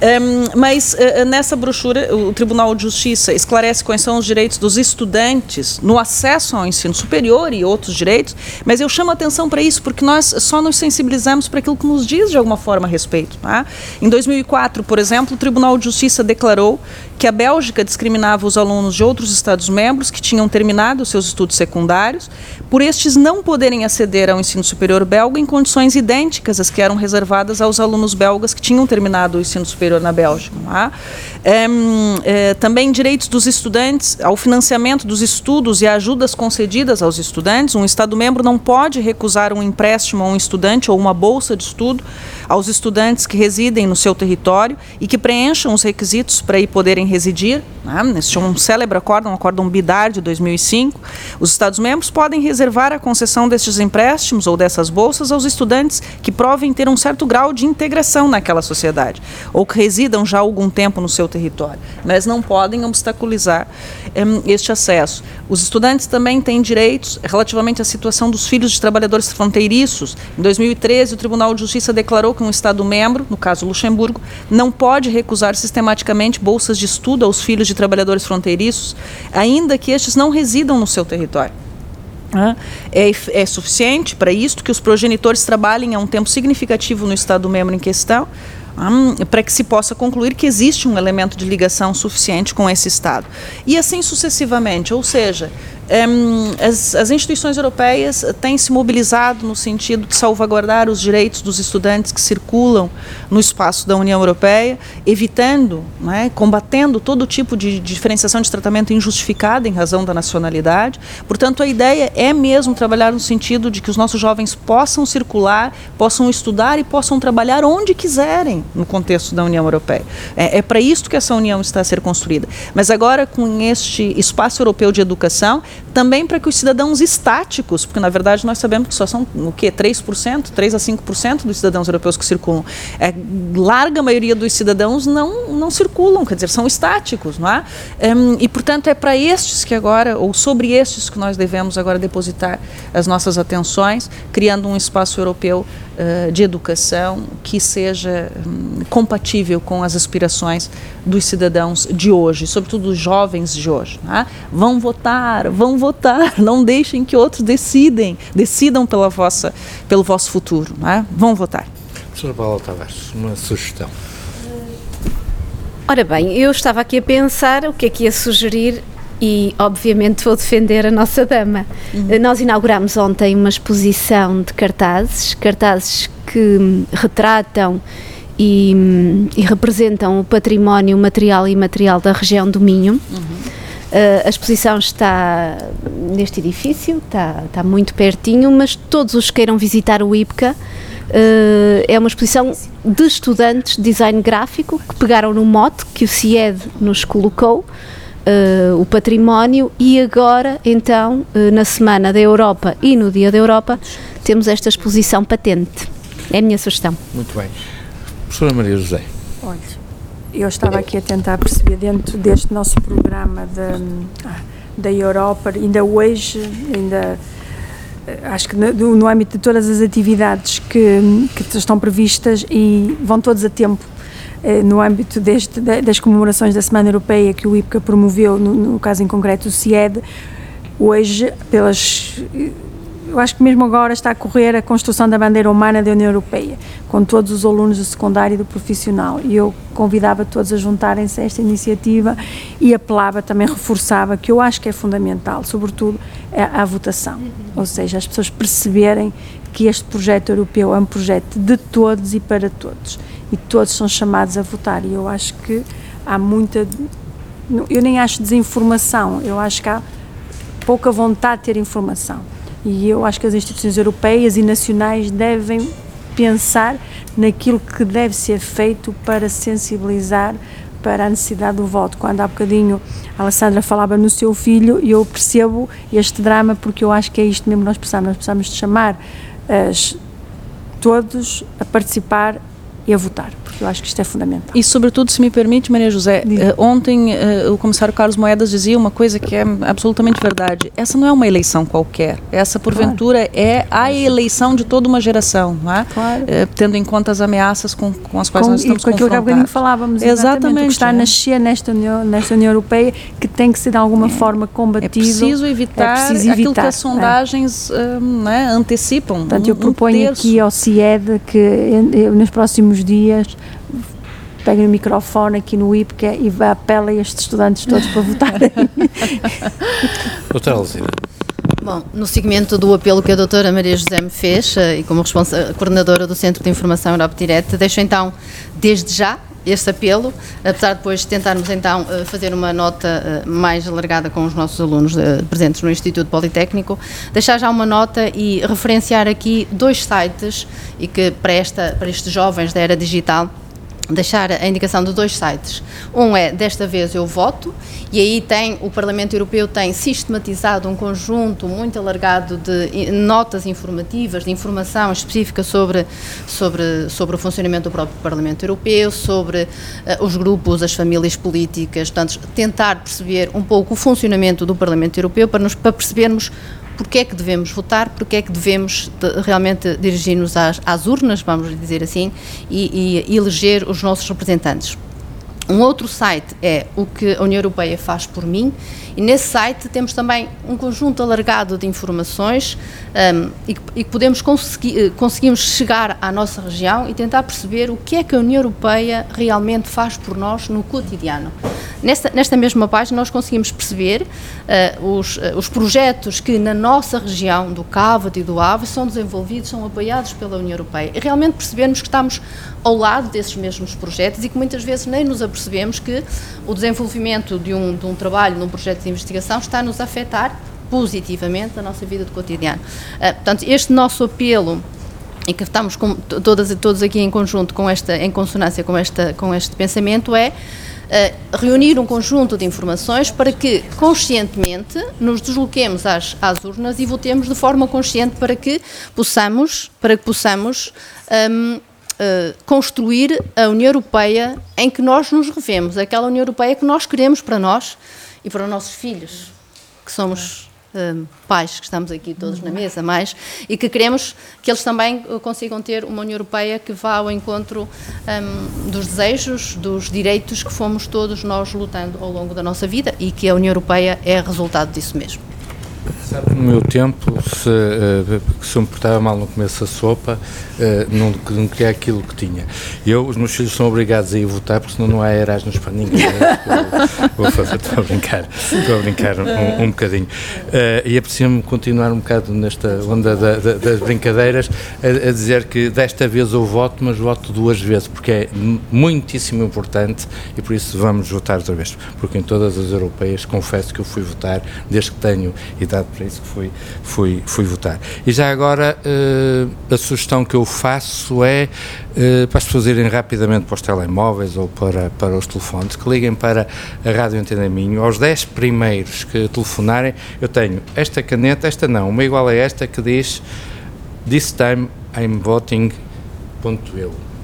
Um, mas uh, nessa brochura, o Tribunal de Justiça esclarece quais são os direitos dos estudantes no acesso ao ensino superior e outros direitos, mas eu chamo a atenção para isso porque nós só nos sensibilizamos para aquilo que nos diz de alguma forma a respeito. Tá? Em 2004, por exemplo, o Tribunal de Justiça declarou que a Bélgica discriminava os alunos de outros Estados-membros que tinham terminado seus estudos secundários, por estes não poderem aceder ao ensino superior belga em condições idênticas às que eram reservadas aos alunos belgas que tinham terminado o ensino superior na Bélgica. É? É, também direitos dos estudantes ao financiamento dos estudos e ajudas concedidas aos estudantes. Um Estado-membro não pode recusar um empréstimo a um estudante ou uma bolsa de estudo aos estudantes que residem no seu território e que preencham os requisitos para aí poderem residir. Né? Este é um célebre acordo, um acórdão BIDAR de 2005. Os Estados-membros podem reservar a concessão destes empréstimos ou dessas bolsas aos estudantes que provem ter um certo grau de integração naquela sociedade ou que residam já há algum tempo no seu território, mas não podem obstaculizar um, este acesso. Os estudantes também têm direitos relativamente à situação dos filhos de trabalhadores fronteiriços. Em 2013, o Tribunal de Justiça declarou que um Estado-membro, no caso Luxemburgo, não pode recusar sistematicamente bolsas de estudo aos filhos de trabalhadores fronteiriços, ainda que estes não residam no seu território. É, é suficiente para isto que os progenitores trabalhem há um tempo significativo no Estado-membro em questão, para que se possa concluir que existe um elemento de ligação suficiente com esse Estado. E assim sucessivamente, ou seja, as, as, instituições europeias têm se mobilizado no sentido de salvaguardar os direitos dos estudantes que circulam no espaço da União Europeia, evitando, né, combatendo todo tipo de diferenciação de tratamento injustificada em razão da nacionalidade. Portanto, a ideia é mesmo trabalhar no sentido de que os nossos jovens possam circular, possam estudar e possam trabalhar onde quiserem no contexto da União Europeia. É, é para isso que essa União está a ser construída. Mas agora, com este espaço europeu de educação, também para que os cidadãos estáticos, porque na verdade nós sabemos que só são o quê? 3%, 3 a 5% dos cidadãos europeus que circulam. É, larga maioria dos cidadãos não, não circulam, quer dizer, são estáticos, não é? Um, e portanto é para estes que agora, ou sobre estes que nós devemos agora depositar as nossas atenções, criando um espaço europeu uh, de educação que seja um, compatível com as aspirações dos cidadãos de hoje, sobretudo dos jovens de hoje. É? Vão votar, vão votar, não deixem que outros decidem, decidam pela vossa, pelo vosso futuro. É? Vão votar. Professora Paula Tavares, uma sugestão. Ora bem, eu estava aqui a pensar o que é que ia sugerir e, obviamente, vou defender a nossa dama. Uhum. Nós inauguramos ontem uma exposição de cartazes, cartazes que retratam e, e representam o património material e imaterial da região do Minho. Uhum. Uh, a exposição está neste edifício, está, está muito pertinho, mas todos os que queiram visitar o IPCA, uh, é uma exposição de estudantes de design gráfico que pegaram no mote que o CIED nos colocou, uh, o património, e agora, então, na Semana da Europa e no Dia da Europa, temos esta exposição patente. É a minha sugestão. Muito bem. Professora Maria José. Olha, eu estava aqui a tentar perceber dentro deste nosso programa de, ah, da Europa, ainda hoje, ainda acho que no, no, âmbito de todas as atividades que, que estão previstas e vão todos a tempo no âmbito deste, das comemorações da Semana Europeia que o IPCA promoveu, no, no caso em concreto o CIED, hoje, pelas eu acho que mesmo agora está a correr a construção da bandeira humana da União Europeia, com todos os alunos do secundário e do profissional. E eu convidava todos a juntarem-se a esta iniciativa e apelava, também reforçava, que eu acho que é fundamental, sobretudo a, a votação. Ou seja, as pessoas perceberem que este projeto europeu é um projeto de todos e para todos. E todos são chamados a votar. E eu acho que há muita. Eu nem acho desinformação, eu acho que há pouca vontade de ter informação e eu acho que as instituições europeias e nacionais devem pensar naquilo que deve ser feito para sensibilizar para a necessidade do voto. Quando há bocadinho a Alessandra falava no seu filho, eu percebo este drama porque eu acho que é isto mesmo que nós precisamos. Nós precisamos de chamar as, todos a participar e a votar, porque eu acho que isto é fundamental. E, sobretudo, se me permite, Maria José, uh, ontem uh, o comissário Carlos Moedas dizia uma coisa que é absolutamente verdade. Essa não é uma eleição qualquer. Essa, porventura, claro. é a eleição de toda uma geração, não é? Claro. Uh, tendo em conta as ameaças com, com as quais com, nós estamos e com aquilo que há falávamos. Exatamente. exatamente. O que está a nascer nesta União, nesta União Europeia, que tem que ser de alguma é. forma combatido. É preciso evitar, é preciso evitar aquilo que as sondagens é. antecipam. Portanto, um, eu proponho um aqui ao CIED que nos próximos dias peguem o microfone aqui no IPCA e apela a estes estudantes todos para votarem. Doutora Alzira. Bom, no seguimento do apelo que a doutora Maria José me fez, eh, e como coordenadora do Centro de Informação Europa Direct, deixo então, desde já, este apelo, apesar de depois tentarmos então eh, fazer uma nota eh, mais alargada com os nossos alunos presentes no Instituto Politécnico, deixar já uma nota e referenciar aqui dois sites e que para, esta, para estes jovens da era digital deixar a indicação de dois sites. Um é Desta vez eu voto, e aí tem o Parlamento Europeu tem sistematizado um conjunto muito alargado de notas informativas, de informação específica sobre, sobre, sobre o funcionamento do próprio Parlamento Europeu, sobre uh, os grupos, as famílias políticas, portanto, tentar perceber um pouco o funcionamento do Parlamento Europeu para, nos, para percebermos porque é que devemos votar, porque é que devemos de, realmente dirigir-nos às, às, urnas, vamos dizer assim, e, e eleger os nossos representantes. Um outro site é o que a União Europeia faz por mim, e nesse site temos também um conjunto alargado de informações um, e, que, podemos conseguir, eh, conseguimos chegar à nossa região e tentar perceber o que é que a União Europeia realmente faz por nós no cotidiano. Nesta, nesta mesma página nós conseguimos perceber uh, os, uh, os projetos que na nossa região do Cávado e do Ave são desenvolvidos, são apoiados pela União Europeia e realmente percebermos que estamos ao lado desses mesmos projetos e que muitas vezes nem nos apercebemos que o desenvolvimento de um, de um trabalho, num projeto investigação, está-nos a afetar positivamente na nossa vida do cotidiano. Uh, portanto, este nosso apelo e que estamos com, todas, todos aqui em conjunto com esta, em consonância com, esta, com este pensamento é uh, reunir um conjunto de informações para que conscientemente nos desloquemos às, às urnas e votemos de forma consciente para que possamos, para que possamos um, Uh, construir a União Europeia em que nós nos revemos, aquela União Europeia que nós queremos para nós e para os nossos filhos, que somos uh, pais, que estamos aqui todos na mesa, mais, e que queremos que eles também consigam ter uma União Europeia que vá ao encontro um, dos desejos, dos direitos que fomos todos nós lutando ao longo da nossa vida e que a União Europeia é resultado disso mesmo. Sabe, no meu tempo, se, uh, se eu me portava mal no começo da sopa, uh, não, não queria aquilo que tinha. Eu, os meus filhos são obrigados a ir votar, porque senão não há Erasmus para ninguém. Vou fazer, estou a brincar, estou a brincar um, um bocadinho. Uh, e aprecio-me continuar um bocado nesta onda da, da, das brincadeiras, a, a, dizer que desta vez eu voto, mas voto duas vezes, porque é muitíssimo importante e por isso vamos votar outra vez. Porque em todas as europeias, confesso que eu fui votar desde que tenho idade para isso que fui, fui, fui votar. E já agora, uh, a sugestão que eu faço é uh, para as pessoas irem rapidamente para os telemóveis ou para, para os telefones, que liguem para a Rádio Antena Minho. Aos 10 primeiros que telefonarem, eu tenho esta caneta, esta não, uma igual a esta que diz This time I'm voting.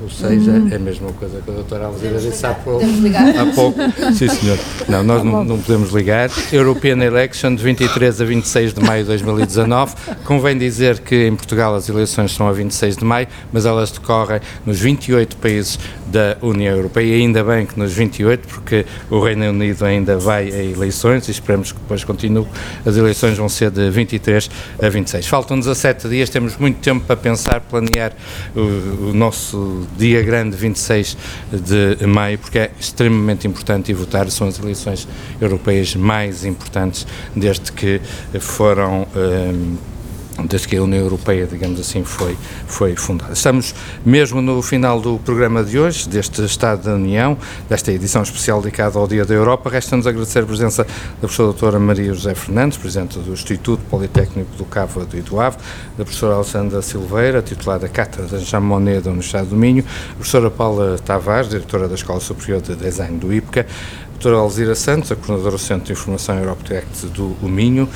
Eu ou seja, hum. é a mesma coisa que a doutora Alzira disse há pouco. Há pouco. Sim, senhor. Não, nós tá não, não, podemos ligar. European Election de 23 a 26 de maio de 2019. Convém dizer que em Portugal as eleições são a 26 de maio, mas elas decorrem nos 28 países da União Europeia e ainda bem que nos 28, porque o Reino Unido ainda vai a eleições e esperamos que depois continue. As eleições vão ser de 23 a 26. Faltam 17 dias, temos muito tempo para pensar, planear o, o nosso dia grande 26 de maio, porque é extremamente importante e votar. São as eleições europeias mais importantes desde que foram. Um, desde que a União Europeia, digamos assim, foi, foi fundada. Estamos mesmo no final do programa de hoje, deste Estado da União, desta edição especial dedicada ao Dia da Europa. Resta-nos agradecer a presença da professora doutora Maria José Fernandes, Presidente do Instituto Politécnico do Cabo e do Ave, da professora Alessandra Silveira, titular da Cátedra Jean Monnet da Universidade do Minho, a professora Paula Tavares, Diretora da Escola Superior de Design do IPCA, a doutora Alzira Santos, a Coordenadora do Centro de Informação Europe Direct do Minho,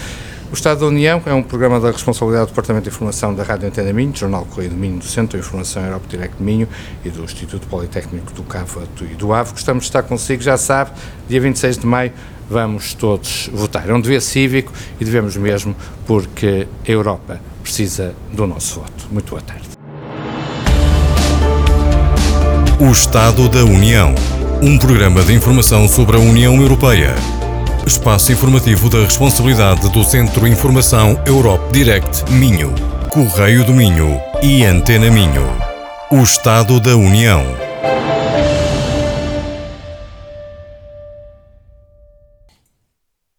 o Estado da União é um programa da responsabilidade do Departamento de Informação da Rádio Antena Minho, do Jornal Correio do Minho, do Centro de Informação Europa Direct Minho e do Instituto Politécnico do Cava e do Ave. Gostamos de estar consigo, já sabe, dia 26 de maio vamos todos votar. É um dever cívico e devemos mesmo, porque a Europa precisa do nosso voto. Muito boa tarde. O Estado da União. Um programa de informação sobre a União Europeia Espaço informativo da responsabilidade do Centro Informação Europe Direct Minho, Correio do Minho e Antena Minho. O Estado da União.